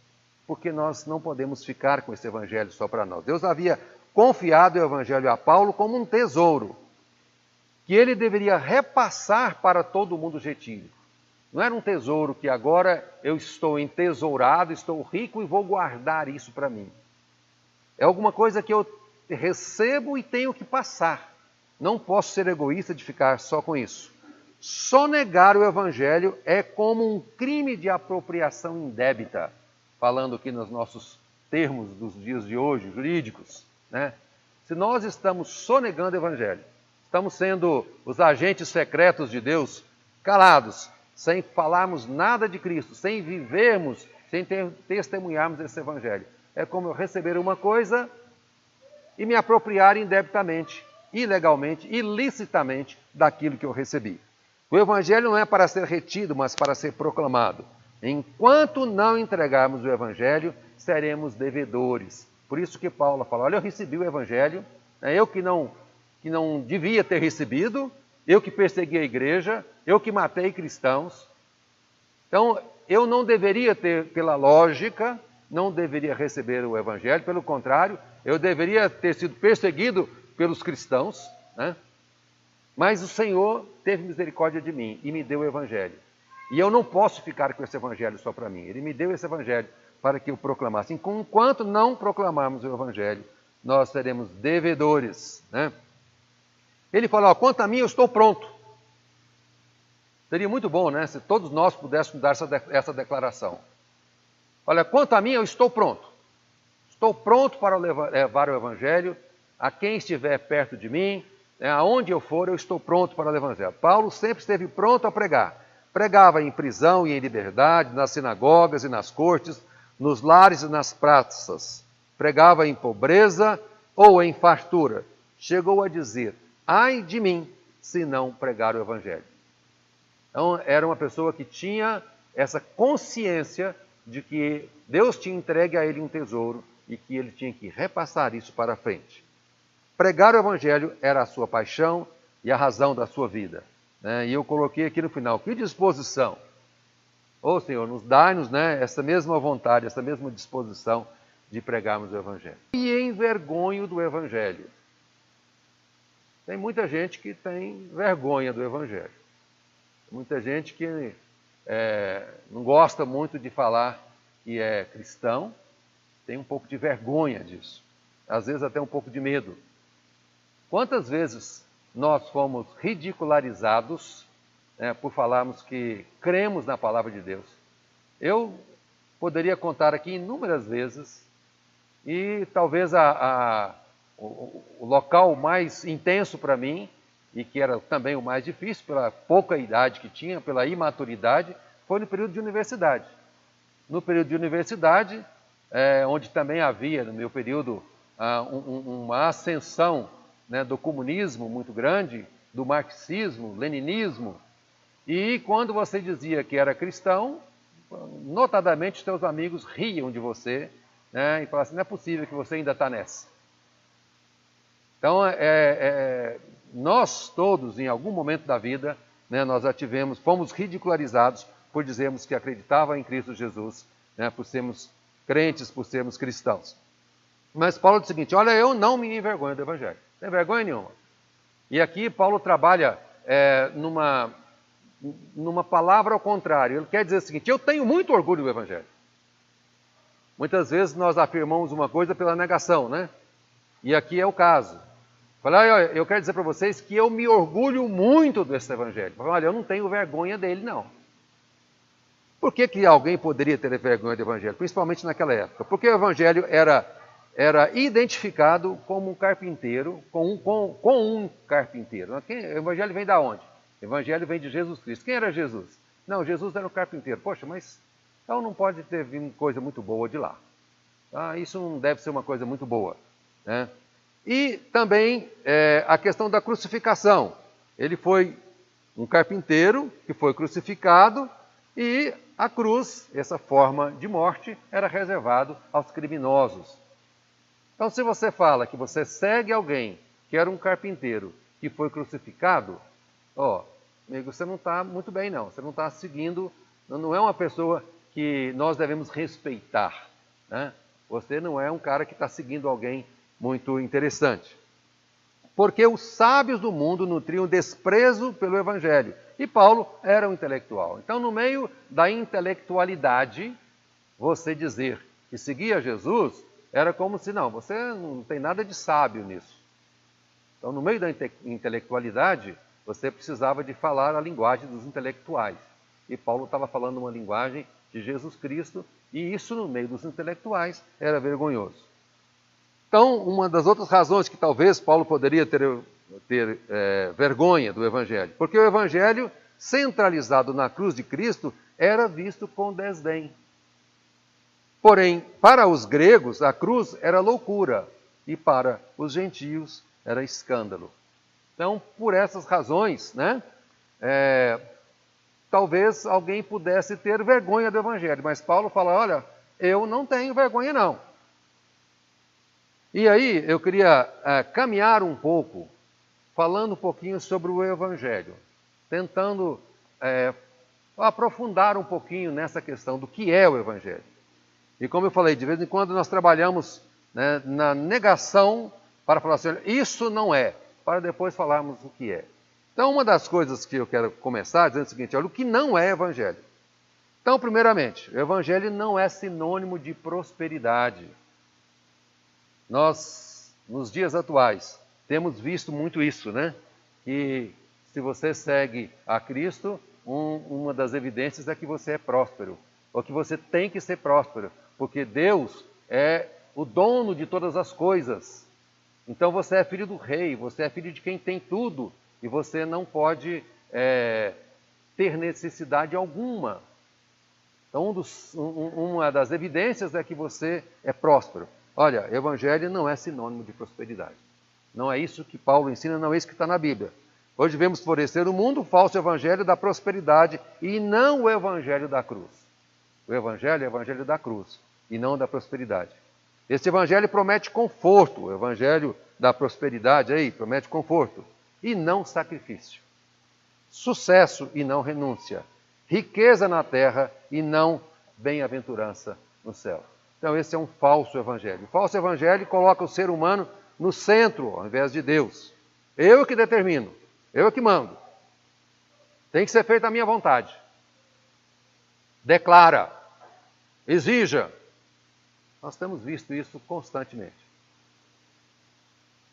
porque nós não podemos ficar com esse Evangelho só para nós. Deus havia confiado o Evangelho a Paulo como um tesouro, que ele deveria repassar para todo mundo gentil. Não era um tesouro que agora eu estou entesourado, estou rico e vou guardar isso para mim. É alguma coisa que eu recebo e tenho que passar. Não posso ser egoísta de ficar só com isso. Só negar o Evangelho é como um crime de apropriação indébita, falando aqui nos nossos termos dos dias de hoje, jurídicos. Né? Se nós estamos sonegando o Evangelho, estamos sendo os agentes secretos de Deus, calados, sem falarmos nada de Cristo, sem vivermos, sem testemunharmos esse Evangelho. É como eu receber uma coisa e me apropriar indebitamente, ilegalmente, ilicitamente daquilo que eu recebi. O Evangelho não é para ser retido, mas para ser proclamado. Enquanto não entregarmos o Evangelho, seremos devedores. Por isso que Paulo fala: Olha, eu recebi o Evangelho, é eu que não, que não devia ter recebido, eu que persegui a igreja, eu que matei cristãos. Então, eu não deveria ter, pela lógica, não deveria receber o Evangelho, pelo contrário, eu deveria ter sido perseguido pelos cristãos, né? mas o Senhor teve misericórdia de mim e me deu o Evangelho. E eu não posso ficar com esse Evangelho só para mim. Ele me deu esse Evangelho para que eu proclamasse. Enquanto não proclamarmos o Evangelho, nós seremos devedores. Né? Ele falou: quanto a mim, eu estou pronto. Seria muito bom, né, se todos nós pudéssemos dar essa, de essa declaração. Olha, quanto a mim, eu estou pronto. Estou pronto para levar o Evangelho a quem estiver perto de mim, né, aonde eu for, eu estou pronto para o Evangelho. Paulo sempre esteve pronto a pregar. Pregava em prisão e em liberdade, nas sinagogas e nas cortes, nos lares e nas praças. Pregava em pobreza ou em fartura. Chegou a dizer: Ai de mim, se não pregar o Evangelho. Então, era uma pessoa que tinha essa consciência de que Deus tinha entregue a ele um tesouro e que ele tinha que repassar isso para frente. Pregar o Evangelho era a sua paixão e a razão da sua vida. Né? E eu coloquei aqui no final: que disposição! Ô oh, Senhor, nos dai-nos né, essa mesma vontade, essa mesma disposição de pregarmos o Evangelho. E envergonho do Evangelho. Tem muita gente que tem vergonha do Evangelho. Muita gente que é, não gosta muito de falar que é cristão, tem um pouco de vergonha disso, às vezes até um pouco de medo. Quantas vezes nós fomos ridicularizados né, por falarmos que cremos na palavra de Deus? Eu poderia contar aqui inúmeras vezes, e talvez a, a, o, local mais intenso para mim, e que era também o mais difícil, pela pouca idade que tinha, pela imaturidade, foi no período de universidade. No período de universidade, é, onde também havia, no meu período, ah, um, uma ascensão né, do comunismo muito grande, do marxismo, leninismo, e quando você dizia que era cristão, notadamente seus amigos riam de você né, e falar assim: não é possível que você ainda está nessa. Então, é, é, nós todos, em algum momento da vida, né, nós já tivemos, fomos ridicularizados por dizermos que acreditava em Cristo Jesus, né, por sermos crentes, por sermos cristãos. Mas Paulo diz o seguinte: olha, eu não me envergonho do Evangelho, não tem vergonha nenhuma. E aqui Paulo trabalha é, numa, numa palavra ao contrário. Ele quer dizer o seguinte: eu tenho muito orgulho do Evangelho. Muitas vezes nós afirmamos uma coisa pela negação, né? E aqui é o caso. Falei, eu quero dizer para vocês que eu me orgulho muito desse Evangelho. Falei, olha, eu não tenho vergonha dele, não. Por que, que alguém poderia ter vergonha do Evangelho? Principalmente naquela época. Porque o Evangelho era, era identificado como um carpinteiro, com um, com, com um carpinteiro. O Evangelho vem da onde? O Evangelho vem de Jesus Cristo. Quem era Jesus? Não, Jesus era o carpinteiro. Poxa, mas então não pode ter vindo coisa muito boa de lá. Ah, isso não deve ser uma coisa muito boa. Né? E também é, a questão da crucificação. Ele foi um carpinteiro que foi crucificado e a cruz, essa forma de morte, era reservado aos criminosos. Então, se você fala que você segue alguém que era um carpinteiro que foi crucificado, ó, amigo, você não está muito bem, não. Você não está seguindo, não é uma pessoa que nós devemos respeitar. Né? Você não é um cara que está seguindo alguém muito interessante. Porque os sábios do mundo nutriam desprezo pelo Evangelho e Paulo era um intelectual. Então, no meio da intelectualidade, você dizer que seguia Jesus era como se não, você não tem nada de sábio nisso. Então, no meio da intelectualidade, você precisava de falar a linguagem dos intelectuais. E Paulo estava falando uma linguagem de Jesus Cristo, e isso no meio dos intelectuais era vergonhoso. Então, uma das outras razões que talvez Paulo poderia ter ter é, vergonha do Evangelho, porque o Evangelho, centralizado na cruz de Cristo, era visto com desdém. Porém, para os gregos, a cruz era loucura, e para os gentios era escândalo. Então, por essas razões, né, é, talvez alguém pudesse ter vergonha do Evangelho, mas Paulo fala: olha, eu não tenho vergonha, não. E aí eu queria é, caminhar um pouco falando um pouquinho sobre o Evangelho, tentando é, aprofundar um pouquinho nessa questão do que é o Evangelho. E como eu falei, de vez em quando nós trabalhamos né, na negação para falar assim, isso não é, para depois falarmos o que é. Então, uma das coisas que eu quero começar dizendo o seguinte: olha, o que não é Evangelho. Então, primeiramente, o Evangelho não é sinônimo de prosperidade. Nós, nos dias atuais, temos visto muito isso, né? Que se você segue a Cristo, um, uma das evidências é que você é próspero, ou que você tem que ser próspero, porque Deus é o dono de todas as coisas. Então você é filho do rei, você é filho de quem tem tudo, e você não pode é, ter necessidade alguma. Então, um dos, um, uma das evidências é que você é próspero. Olha, evangelho não é sinônimo de prosperidade. Não é isso que Paulo ensina, não é isso que está na Bíblia. Hoje vemos florescer no mundo o falso evangelho da prosperidade e não o evangelho da cruz. O evangelho é o evangelho da cruz e não da prosperidade. Esse evangelho promete conforto, o evangelho da prosperidade aí promete conforto e não sacrifício. Sucesso e não renúncia. Riqueza na terra e não bem-aventurança no céu. Então, esse é um falso evangelho. O falso evangelho coloca o ser humano no centro, ao invés de Deus. Eu que determino, eu que mando. Tem que ser feita a minha vontade. Declara, exija. Nós temos visto isso constantemente.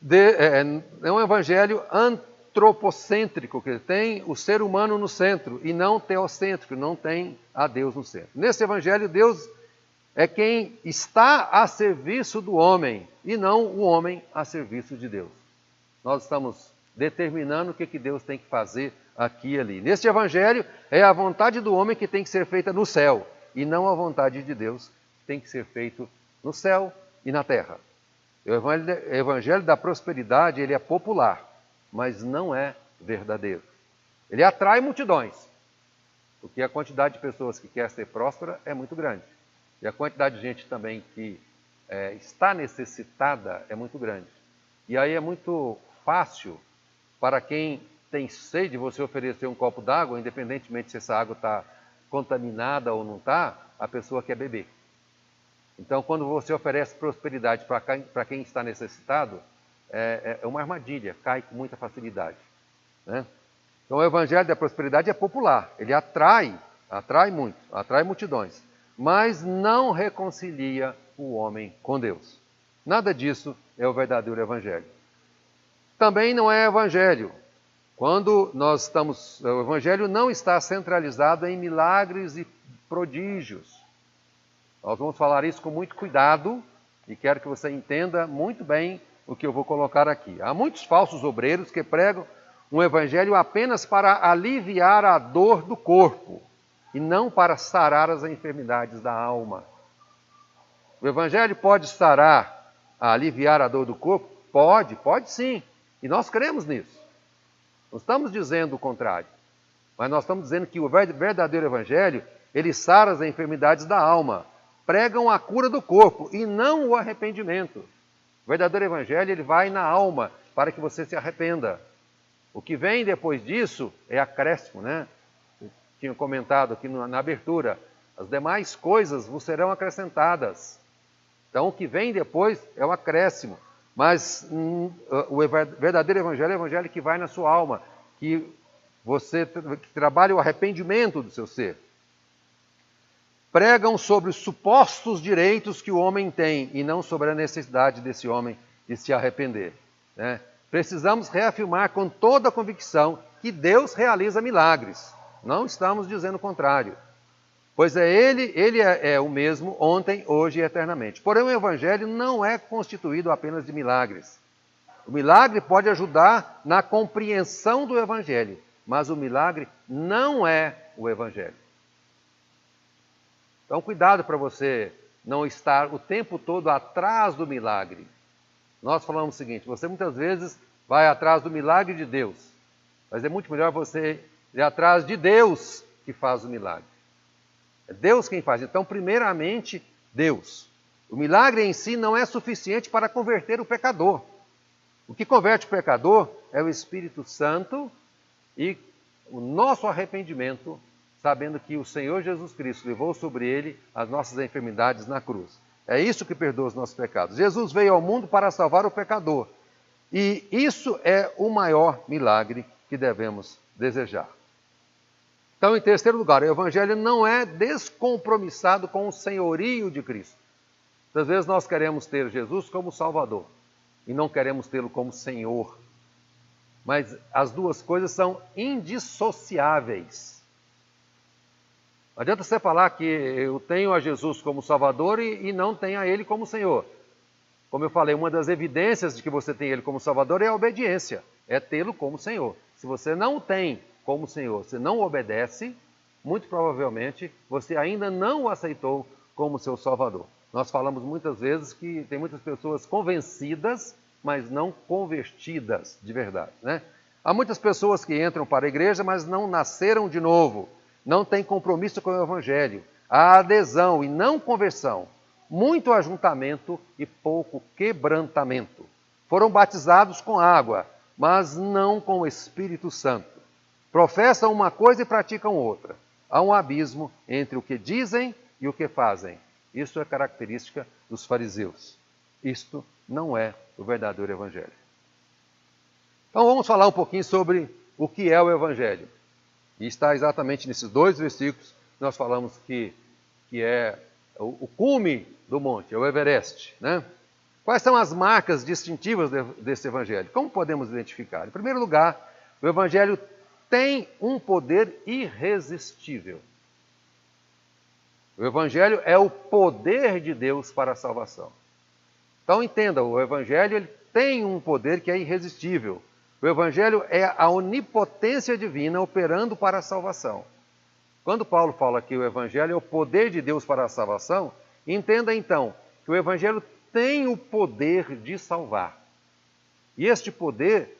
De, é, é um evangelho antropocêntrico, que tem o ser humano no centro, e não teocêntrico, não tem a Deus no centro. Nesse evangelho, Deus é quem está a serviço do homem e não o homem a serviço de Deus. Nós estamos determinando o que, que Deus tem que fazer aqui e ali. Neste evangelho, é a vontade do homem que tem que ser feita no céu e não a vontade de Deus que tem que ser feito no céu e na terra. O evangelho da prosperidade, ele é popular, mas não é verdadeiro. Ele atrai multidões, porque a quantidade de pessoas que quer ser próspera é muito grande. E a quantidade de gente também que é, está necessitada é muito grande. E aí é muito fácil para quem tem sede você oferecer um copo d'água, independentemente se essa água está contaminada ou não está, a pessoa quer beber. Então, quando você oferece prosperidade para quem está necessitado, é, é, uma armadilha, cai com muita facilidade. Né? Então, o evangelho da prosperidade é popular, ele atrai, atrai muito, atrai multidões, mas não reconcilia o homem com Deus. Nada disso é o verdadeiro evangelho. Também não é evangelho quando nós estamos, o evangelho não está centralizado em milagres e prodígios. Nós vamos falar isso com muito cuidado e quero que você entenda muito bem o que eu vou colocar aqui. Há muitos falsos obreiros que pregam um evangelho apenas para aliviar a dor do corpo e não para sarar as enfermidades da alma. O evangelho pode sarar, aliviar a dor do corpo? Pode, pode sim. E nós cremos nisso. Não estamos dizendo o contrário. Mas nós estamos dizendo que o verdadeiro evangelho, ele sara as enfermidades da alma, pregam a cura do corpo e não o arrependimento. O verdadeiro evangelho, ele vai na alma para que você se arrependa. O que vem depois disso é acréscimo, né? Tinha comentado aqui na abertura, as demais coisas vos serão acrescentadas. Então, o que vem depois é o acréscimo. Mas hum, o verdadeiro evangelho é o evangelho que vai na sua alma, que você que trabalha o arrependimento do seu ser. Pregam sobre os supostos direitos que o homem tem e não sobre a necessidade desse homem de se arrepender. Né? Precisamos reafirmar com toda a convicção que Deus realiza milagres. Não estamos dizendo o contrário. Pois é ele, ele é, é, o mesmo ontem, hoje e eternamente. Porém, o evangelho não é constituído apenas de milagres. O milagre pode ajudar na compreensão do evangelho, mas o milagre não é o evangelho. Então, cuidado para você não estar o tempo todo atrás do milagre. Nós falamos o seguinte: você muitas vezes vai atrás do milagre de Deus, mas é muito melhor você ir atrás de Deus que faz o milagre. É Deus quem faz. Então, primeiramente, Deus. O milagre em si não é suficiente para converter o pecador. O que converte o pecador é o Espírito Santo e o nosso arrependimento, sabendo que o Senhor Jesus Cristo levou sobre ele as nossas enfermidades na cruz. É isso que perdoa os nossos pecados. Jesus veio ao mundo para salvar o pecador. E isso é o maior milagre que devemos desejar. Então, em terceiro lugar, o Evangelho não é descompromissado com o senhorio de Cristo. Às vezes nós queremos ter Jesus como Salvador e não queremos tê-lo como Senhor. Mas as duas coisas são indissociáveis. Não adianta você falar que eu tenho a Jesus como Salvador e, e não tenho a Ele como Senhor. Como eu falei, uma das evidências de que você tem Ele como Salvador é a obediência, é tê-lo como Senhor. Se você não tem como Senhor, você não obedece, muito provavelmente você ainda não o aceitou como seu Salvador. Nós falamos muitas vezes que tem muitas pessoas convencidas, mas não convertidas de verdade. Né? Há muitas pessoas que entram para a igreja, mas não nasceram de novo, não têm compromisso com o Evangelho. Há adesão e não conversão, muito ajuntamento e pouco quebrantamento. Foram batizados com água, mas não com o Espírito Santo. Professam uma coisa e praticam outra. Há um abismo entre o que dizem e o que fazem. Isso é característica dos fariseus. Isto não é o verdadeiro evangelho. Então vamos falar um pouquinho sobre o que é o evangelho. E está exatamente nesses dois versículos que nós falamos que, que é o, cume do monte, é o Everest. Né? Quais são as marcas distintivas desse evangelho? Como podemos identificar? Em primeiro lugar, o evangelho tem um poder irresistível. O Evangelho é o poder de Deus para a salvação. Então entenda, o Evangelho ele tem um poder que é irresistível. O Evangelho é a onipotência divina operando para a salvação. Quando Paulo fala que o Evangelho é o poder de Deus para a salvação, entenda então que o Evangelho tem o poder de salvar. E este poder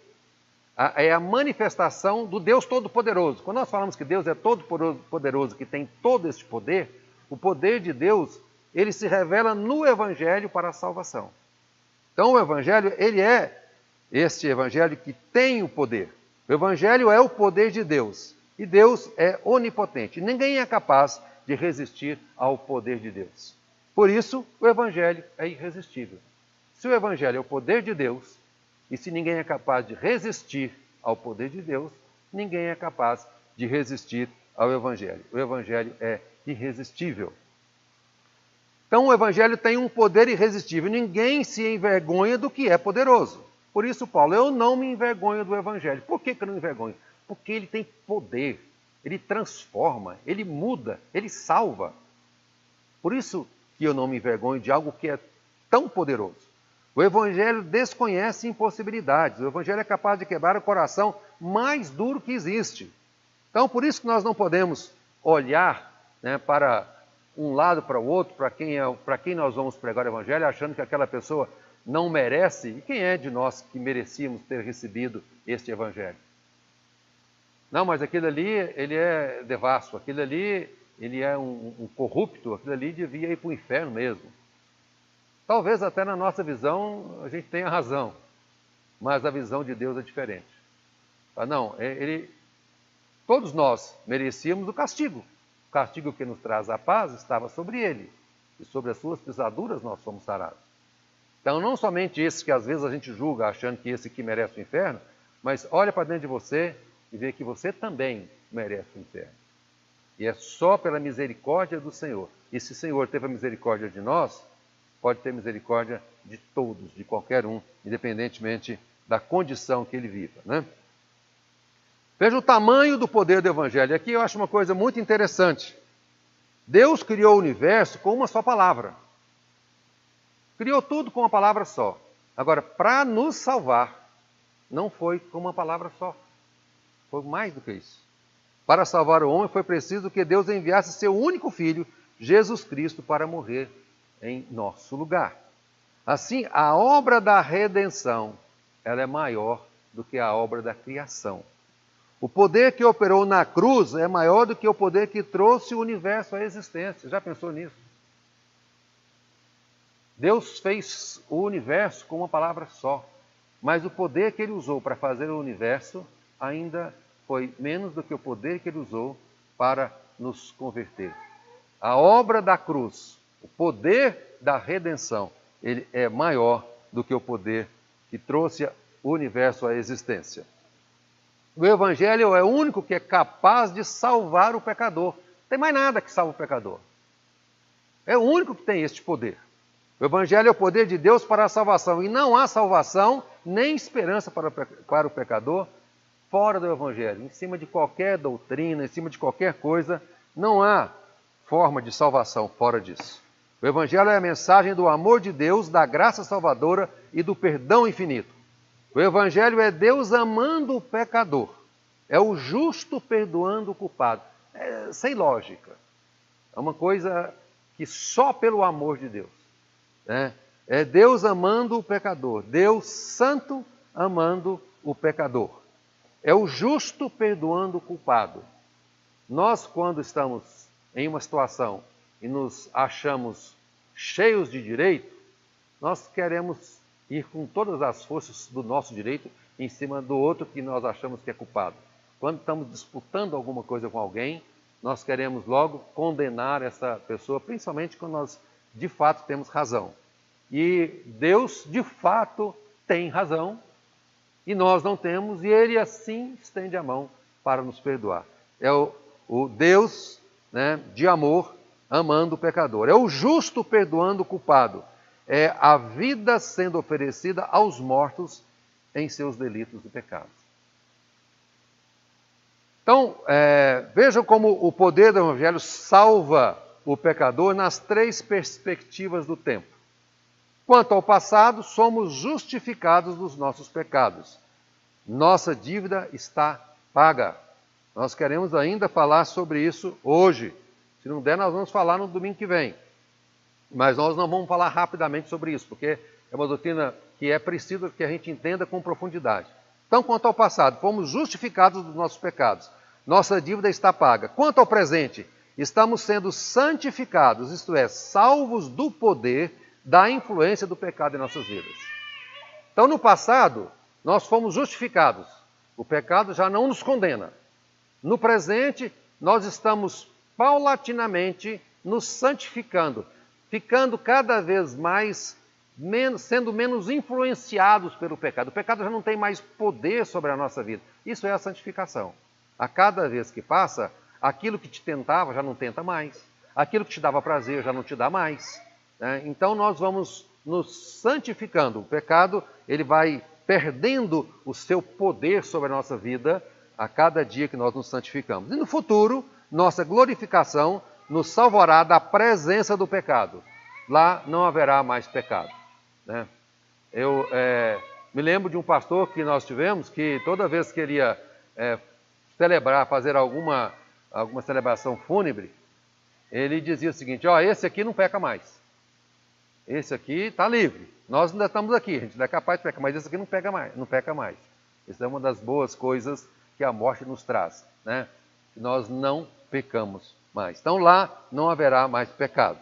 é a manifestação do Deus Todo-Poderoso. Quando nós falamos que Deus é todo-poderoso, que tem todo este poder, o poder de Deus ele se revela no Evangelho para a salvação. Então o Evangelho, ele é este Evangelho que tem o poder. O Evangelho é o poder de Deus. E Deus é onipotente. Ninguém é capaz de resistir ao poder de Deus. Por isso, o Evangelho é irresistível. Se o Evangelho é o poder de Deus, e se ninguém é capaz de resistir ao poder de Deus, ninguém é capaz de resistir ao Evangelho. O Evangelho é irresistível. Então, o Evangelho tem um poder irresistível. Ninguém se envergonha do que é poderoso. Por isso, Paulo, eu não me envergonho do Evangelho. Por que, que eu não me envergonho? Porque ele tem poder, ele transforma, ele muda, ele salva. Por isso que eu não me envergonho de algo que é tão poderoso. O Evangelho desconhece impossibilidades. O Evangelho é capaz de quebrar o coração mais duro que existe. Então, por isso que nós não podemos olhar né, para um lado para o outro, para quem, é, para quem nós vamos pregar o Evangelho, achando que aquela pessoa não merece. E quem é de nós que merecíamos ter recebido este Evangelho? Não, mas aquele ali, ele é devasso, aquele ali, ele é um, um corrupto, aquele ali devia ir para o inferno mesmo. Talvez até na nossa visão a gente tenha razão, mas a visão de Deus é diferente. Ah, não, é, ele, todos nós merecíamos o castigo. O castigo que nos traz a paz estava sobre ele, e sobre as suas pisaduras nós fomos sarados. Então, não somente esse que às vezes a gente julga achando que esse aqui merece o inferno, mas olha para dentro de você e vê que você também merece o inferno. E é só pela misericórdia do Senhor. E se o Senhor teve a misericórdia de nós, pode ter misericórdia de todos, de qualquer um, independentemente da condição que ele viva. Né? Veja o tamanho do poder do Evangelho. Aqui eu acho uma coisa muito interessante. Deus criou o universo com uma só palavra. Criou tudo com uma palavra só. Agora, para nos salvar, não foi com uma palavra só. Foi mais do que isso. Para salvar o homem foi preciso que Deus enviasse seu único filho, Jesus Cristo, para morrer em nosso lugar. Assim, a obra da redenção, ela é maior do que a obra da criação. O poder que operou na cruz é maior do que o poder que trouxe o universo à existência. Já pensou nisso? Deus fez o universo com uma palavra só, mas o poder que ele usou para fazer o universo ainda foi menos do que o poder que ele usou para nos converter. A obra da cruz, o poder da redenção, ele é maior do que o poder que trouxe o universo à existência. O Evangelho é o único que é capaz de salvar o pecador. Não tem mais nada que salve o pecador. É o único que tem este poder. O Evangelho é o poder de Deus para a salvação. E não há salvação nem esperança para, para o pecador fora do Evangelho, em cima de qualquer doutrina, em cima de qualquer coisa, não há forma de salvação fora disso. O Evangelho é a mensagem do amor de Deus, da graça salvadora e do perdão infinito. O Evangelho é Deus amando o pecador, é o justo perdoando o culpado. É, sem lógica. É uma coisa que só pelo amor de Deus. Né? É Deus amando o pecador, Deus santo amando o pecador. É o justo perdoando o culpado. Nós, quando estamos em uma situação e nos achamos cheios de direito, nós queremos ir com todas as forças do nosso direito em cima do outro que nós achamos que é culpado. Quando estamos disputando alguma coisa com alguém, nós queremos logo condenar essa pessoa, principalmente quando nós de fato temos razão. E Deus de fato tem razão e nós não temos, e ele assim estende a mão para nos perdoar. É o, o Deus né, de amor amando o pecador. É o justo perdoando o culpado. É a vida sendo oferecida aos mortos em seus delitos e pecados. Então, é, vejam como o poder do Evangelho salva o pecador nas três perspectivas do tempo. Quanto ao passado, somos justificados dos nossos pecados. Nossa dívida está paga. Nós queremos ainda falar sobre isso hoje. Se não der, nós vamos falar no domingo que vem. Mas nós não vamos falar rapidamente sobre isso, porque é uma doutrina que é preciso que a gente entenda com profundidade. Então, quanto ao passado, fomos justificados dos nossos pecados. Nossa dívida está paga. Quanto ao presente, estamos sendo santificados, isto é, salvos do poder da influência do pecado em nossas vidas. Então, no passado, nós fomos justificados. O pecado já não nos condena. No presente, nós estamos paulatinamente nos santificando, ficando cada vez mais menos, sendo menos influenciados pelo pecado. O pecado já não tem mais poder sobre a nossa vida. Isso é a santificação. A cada vez que passa, aquilo que te tentava já não tenta mais. Aquilo que te dava prazer já não te dá mais. Né? Então nós vamos nos santificando. O pecado ele vai perdendo o seu poder sobre a nossa vida a cada dia que nós nos santificamos. E no futuro, nossa glorificação nos salvará da presença do pecado. Lá não haverá mais pecado. Né? Eu é, me lembro de um pastor que nós tivemos que toda vez que ele ia é, celebrar, fazer alguma, alguma celebração fúnebre, ele dizia o seguinte: Ó, esse aqui não peca mais. Esse aqui está livre. Nós ainda estamos aqui, a gente ainda é capaz de pecar, mas esse aqui não pega mais, não peca mais. Isso é uma das boas coisas que a morte nos traz, né? Nós não pecamos mais. Então lá não haverá mais pecado.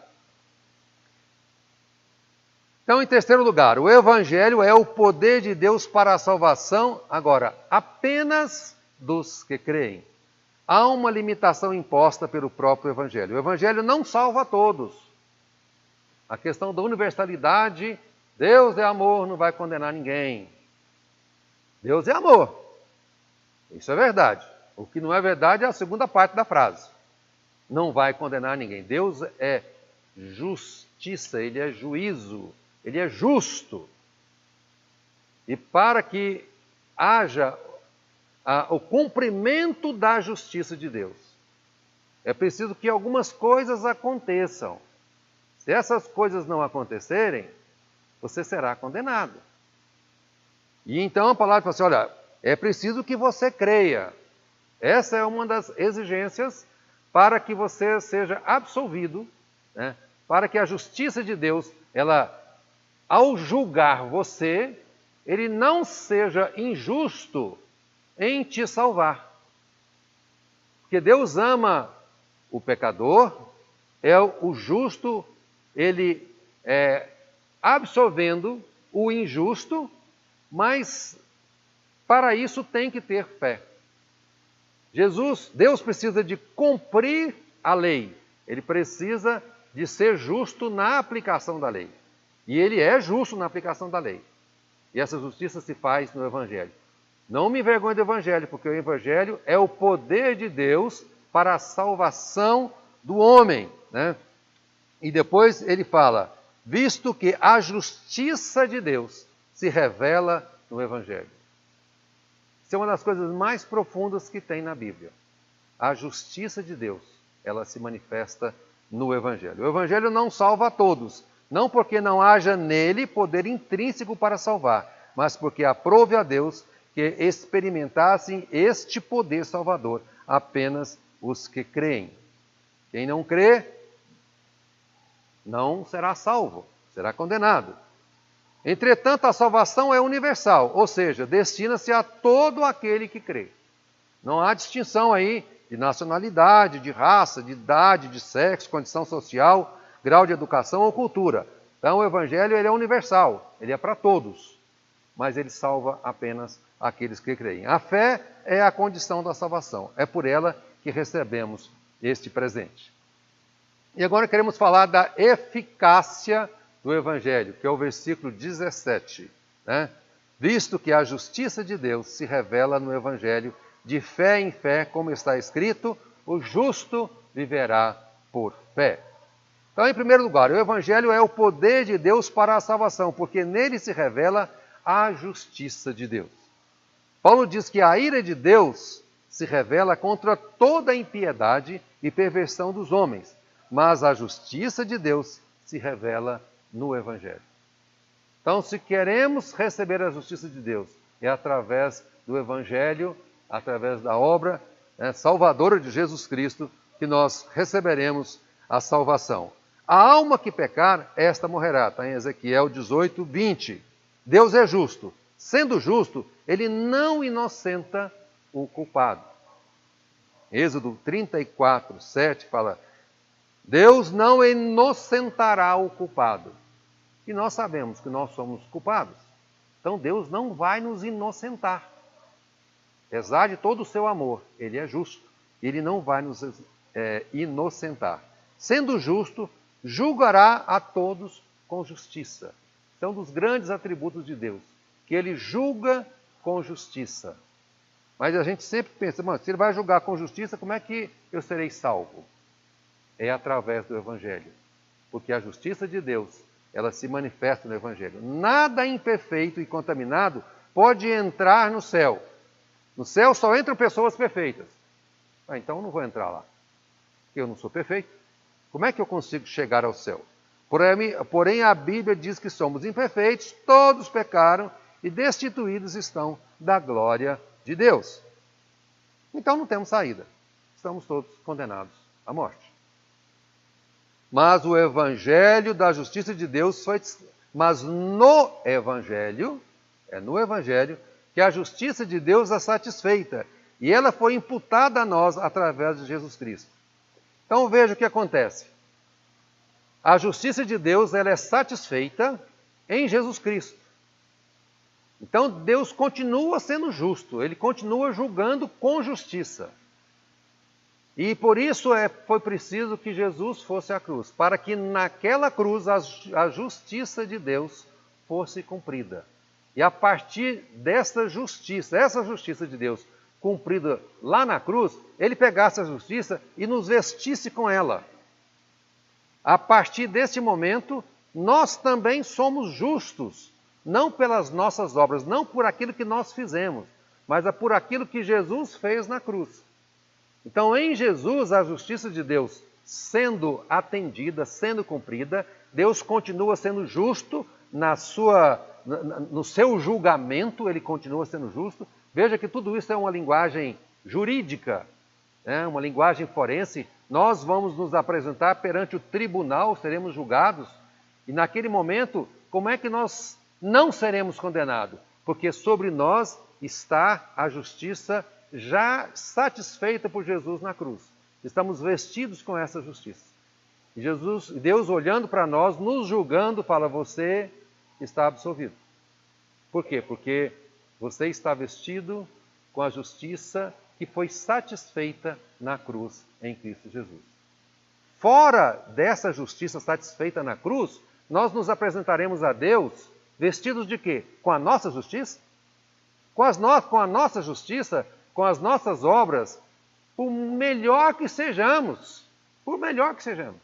Então, em terceiro lugar, o Evangelho é o poder de Deus para a salvação, agora, apenas dos que creem. Há uma limitação imposta pelo próprio Evangelho. O Evangelho não salva todos. A questão da universalidade, Deus é amor, não vai condenar ninguém. Deus é amor. Isso é verdade. O que não é verdade é a segunda parte da frase. Não vai condenar ninguém. Deus é justiça, ele é juízo, ele é justo. E para que haja o cumprimento da justiça de Deus, é preciso que algumas coisas aconteçam. Se essas coisas não acontecerem, você será condenado. E então a palavra fala assim: olha, é preciso que você creia. Essa é uma das exigências para que você seja absolvido, né? para que a justiça de Deus, ela, ao julgar você, ele não seja injusto em te salvar. Porque Deus ama o pecador, é o justo, ele é absolvendo o injusto, mas para isso tem que ter fé. Jesus, Deus precisa de cumprir a lei. Ele precisa de ser justo na aplicação da lei. E ele é justo na aplicação da lei. E essa justiça se faz no Evangelho. Não me envergonhe do Evangelho, porque o Evangelho é o poder de Deus para a salvação do homem. Né? E depois ele fala: visto que a justiça de Deus se revela no Evangelho. Isso é uma das coisas mais profundas que tem na Bíblia. A justiça de Deus, ela se manifesta no Evangelho. O Evangelho não salva a todos, não porque não haja nele poder intrínseco para salvar, mas porque aprove a Deus que experimentassem este poder salvador apenas os que creem. Quem não crê, não será salvo, será condenado. Entretanto, a salvação é universal, ou seja, destina-se a todo aquele que crê. Não há distinção aí de nacionalidade, de raça, de idade, de sexo, condição social, grau de educação ou cultura. Então, o evangelho ele é universal, ele é para todos, mas ele salva apenas aqueles que creem. A fé é a condição da salvação, é por ela que recebemos este presente. E agora queremos falar da eficácia do Evangelho, que é o versículo 17. Né? Visto que a justiça de Deus se revela no Evangelho, de fé em fé, como está escrito, o justo viverá por fé. Então, em primeiro lugar, o Evangelho é o poder de Deus para a salvação, porque nele se revela a justiça de Deus. Paulo diz que a ira de Deus se revela contra toda a impiedade e perversão dos homens, mas a justiça de Deus se revela no Evangelho. Então, se queremos receber a justiça de Deus, é através do Evangelho, através da obra né, salvadora de Jesus Cristo, que nós receberemos a salvação. A alma que pecar, esta morrerá. Está em Ezequiel 18, 20. Deus é justo. Sendo justo, ele não inocenta o culpado. Êxodo 34, 7 fala: Deus não inocentará o culpado. E nós sabemos que nós somos culpados. Então Deus não vai nos inocentar. Apesar de todo o seu amor, Ele é justo. Ele não vai nos é, inocentar. Sendo justo, julgará a todos com justiça. São dos grandes atributos de Deus, que Ele julga com justiça. Mas a gente sempre pensa, mano, se Ele vai julgar com justiça, como é que eu serei salvo? É através do Evangelho. Porque a justiça de Deus, ela se manifesta no Evangelho. Nada imperfeito e contaminado pode entrar no céu. No céu só entram pessoas perfeitas. Ah, então eu não vou entrar lá. Eu não sou perfeito. Como é que eu consigo chegar ao céu? Porém, a Bíblia diz que somos imperfeitos, todos pecaram e destituídos estão da glória de Deus. Então não temos saída. Estamos todos condenados à morte. Mas o evangelho da justiça de Deus foi mas no evangelho, é no evangelho que a justiça de Deus é satisfeita e ela foi imputada a nós através de Jesus Cristo. Então veja o que acontece. A justiça de Deus ela é satisfeita em Jesus Cristo. Então Deus continua sendo justo, ele continua julgando com justiça. E por isso é, foi preciso que Jesus fosse à cruz, para que naquela cruz a, a justiça de Deus fosse cumprida. E a partir dessa justiça, essa justiça de Deus cumprida lá na cruz, ele pegasse a justiça e nos vestisse com ela. A partir desse momento, nós também somos justos não pelas nossas obras, não por aquilo que nós fizemos, mas é por aquilo que Jesus fez na cruz. Então, em Jesus, a justiça de Deus sendo atendida, sendo cumprida, Deus continua sendo justo na sua, no seu julgamento, ele continua sendo justo. Veja que tudo isso é uma linguagem jurídica, é uma linguagem forense. Nós vamos nos apresentar perante o tribunal, seremos julgados, e naquele momento, como é que nós não seremos condenados, porque sobre nós está a justiça já satisfeita por Jesus na cruz. Estamos vestidos com essa justiça. E Jesus, Deus olhando para nós, nos julgando, fala: Você está absolvido. Por quê? Porque você está vestido com a justiça que foi satisfeita na cruz em Cristo Jesus. Fora dessa justiça satisfeita na cruz, nós nos apresentaremos a Deus Vestidos de quê? Com a nossa justiça? Com, as no... com a nossa justiça, com as nossas obras, por melhor que sejamos, por melhor que sejamos.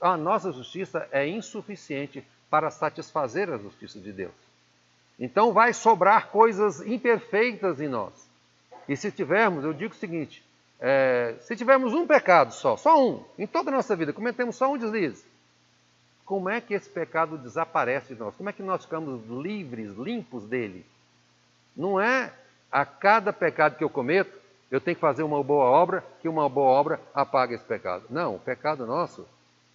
A nossa justiça é insuficiente para satisfazer a justiça de Deus. Então vai sobrar coisas imperfeitas em nós. E se tivermos, eu digo o seguinte: é, se tivermos um pecado só, só um, em toda a nossa vida, cometemos só um deslize, como é que esse pecado desaparece de nós? Como é que nós ficamos livres, limpos dele? Não é a cada pecado que eu cometo, eu tenho que fazer uma boa obra, que uma boa obra apaga esse pecado. Não, o pecado nosso,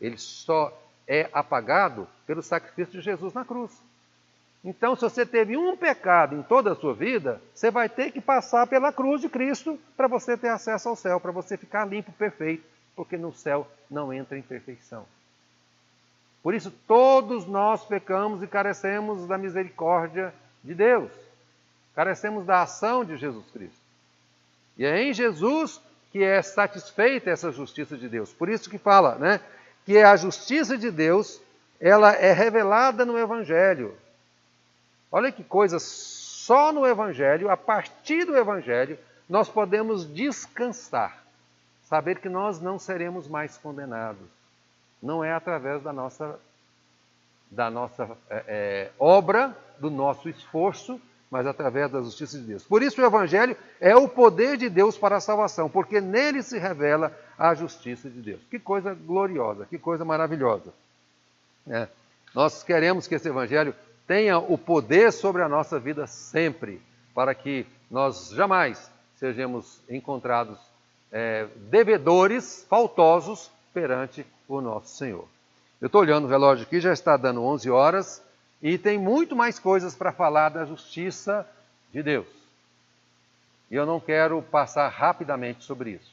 ele só é apagado pelo sacrifício de Jesus na cruz. Então, se você teve um pecado em toda a sua vida, você vai ter que passar pela cruz de Cristo para você ter acesso ao céu, para você ficar limpo, perfeito, porque no céu não entra imperfeição. Por isso, todos nós pecamos e carecemos da misericórdia de Deus, carecemos da ação de Jesus Cristo. E é em Jesus que é satisfeita essa justiça de Deus. Por isso que fala, né, que a justiça de Deus, ela é revelada no evangelho. Olha que coisa, só no evangelho, a partir do evangelho, nós podemos descansar, saber que nós não seremos mais condenados não é através da nossa, da nossa é, é, obra, do nosso esforço, mas através da justiça de Deus. Por isso o Evangelho é o poder de Deus para a salvação, porque nele se revela a justiça de Deus. Que coisa gloriosa, que coisa maravilhosa. É. Nós queremos que esse Evangelho tenha o poder sobre a nossa vida sempre, para que nós jamais sejamos encontrados é, devedores, faltosos perante o nosso Senhor. Eu estou olhando o relógio aqui, já está dando 11 horas e tem muito mais coisas para falar da justiça de Deus. E eu não quero passar rapidamente sobre isso.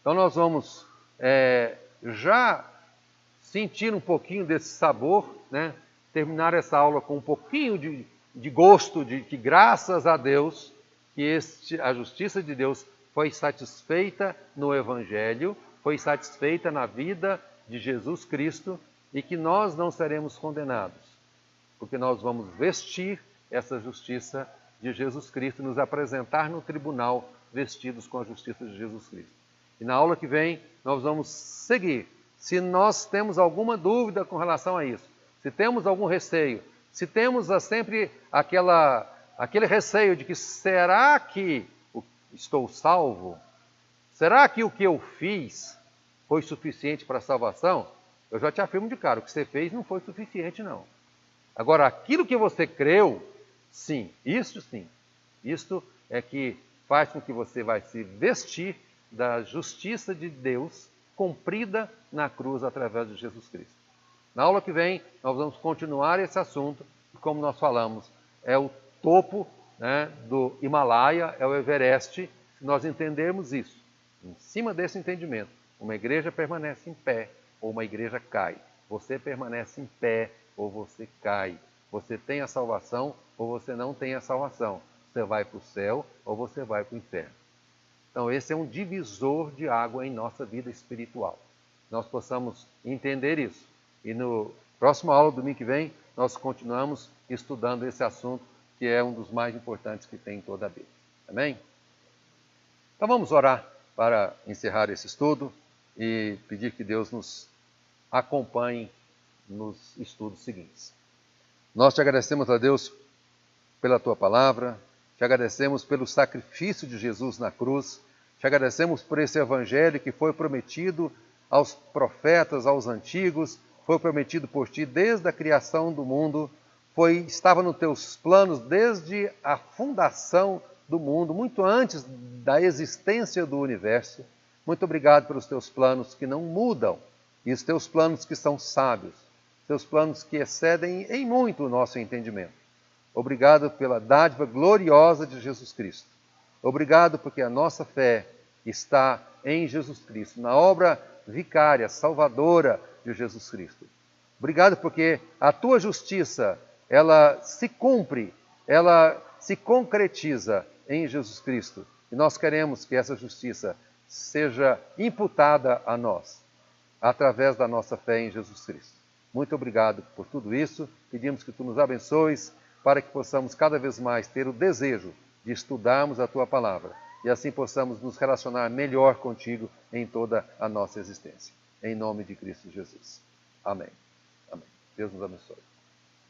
Então nós vamos é, já sentir um pouquinho desse sabor, né? terminar essa aula com um pouquinho de, de gosto de que, graças a Deus, que este, a justiça de Deus foi satisfeita no Evangelho, foi satisfeita na vida de Jesus Cristo e que nós não seremos condenados, porque nós vamos vestir essa justiça de Jesus Cristo, nos apresentar no tribunal vestidos com a justiça de Jesus Cristo. E na aula que vem nós vamos seguir. Se nós temos alguma dúvida com relação a isso, se temos algum receio, se temos sempre aquela, aquele receio de que será que estou salvo? Será que o que eu fiz foi suficiente para a salvação? Eu já te afirmo de cara, o que você fez não foi suficiente, não. Agora, aquilo que você creu, sim, isso sim. Isto é que faz com que você vai se vestir da justiça de Deus cumprida na cruz através de Jesus Cristo. Na aula que vem, nós vamos continuar esse assunto, e como nós falamos, é o topo né, do Himalaia, é o Everest. Se nós entendermos isso, em cima desse entendimento, uma igreja permanece em pé ou uma igreja cai. Você permanece em pé ou você cai. Você tem a salvação ou você não tem a salvação. Você vai para o céu ou você vai para o inferno. Então, esse é um divisor de água em nossa vida espiritual. Nós possamos entender isso. E no próximo aula, domingo que vem, nós continuamos estudando esse assunto, que é um dos mais importantes que tem em toda a Bíblia. Amém? Então, vamos orar para encerrar esse estudo e pedir que Deus nos acompanhe nos estudos seguintes. Nós te agradecemos a Deus pela tua palavra, te agradecemos pelo sacrifício de Jesus na cruz te agradecemos por esse evangelho que foi prometido aos profetas, aos antigos, foi prometido por ti desde a criação do mundo, foi estava nos teus planos desde a fundação do mundo, muito antes da existência do universo. Muito obrigado pelos teus planos que não mudam e os teus planos que são sábios, teus planos que excedem em muito o nosso entendimento. Obrigado pela dádiva gloriosa de Jesus Cristo. Obrigado porque a nossa fé está em Jesus Cristo, na obra vicária, salvadora de Jesus Cristo. Obrigado porque a tua justiça, ela se cumpre, ela se concretiza em Jesus Cristo. E nós queremos que essa justiça seja imputada a nós, através da nossa fé em Jesus Cristo. Muito obrigado por tudo isso. Pedimos que tu nos abençoes para que possamos cada vez mais ter o desejo de estudarmos a tua palavra e assim possamos nos relacionar melhor contigo em toda a nossa existência. Em nome de Cristo Jesus. Amém. Amém. Deus nos abençoe.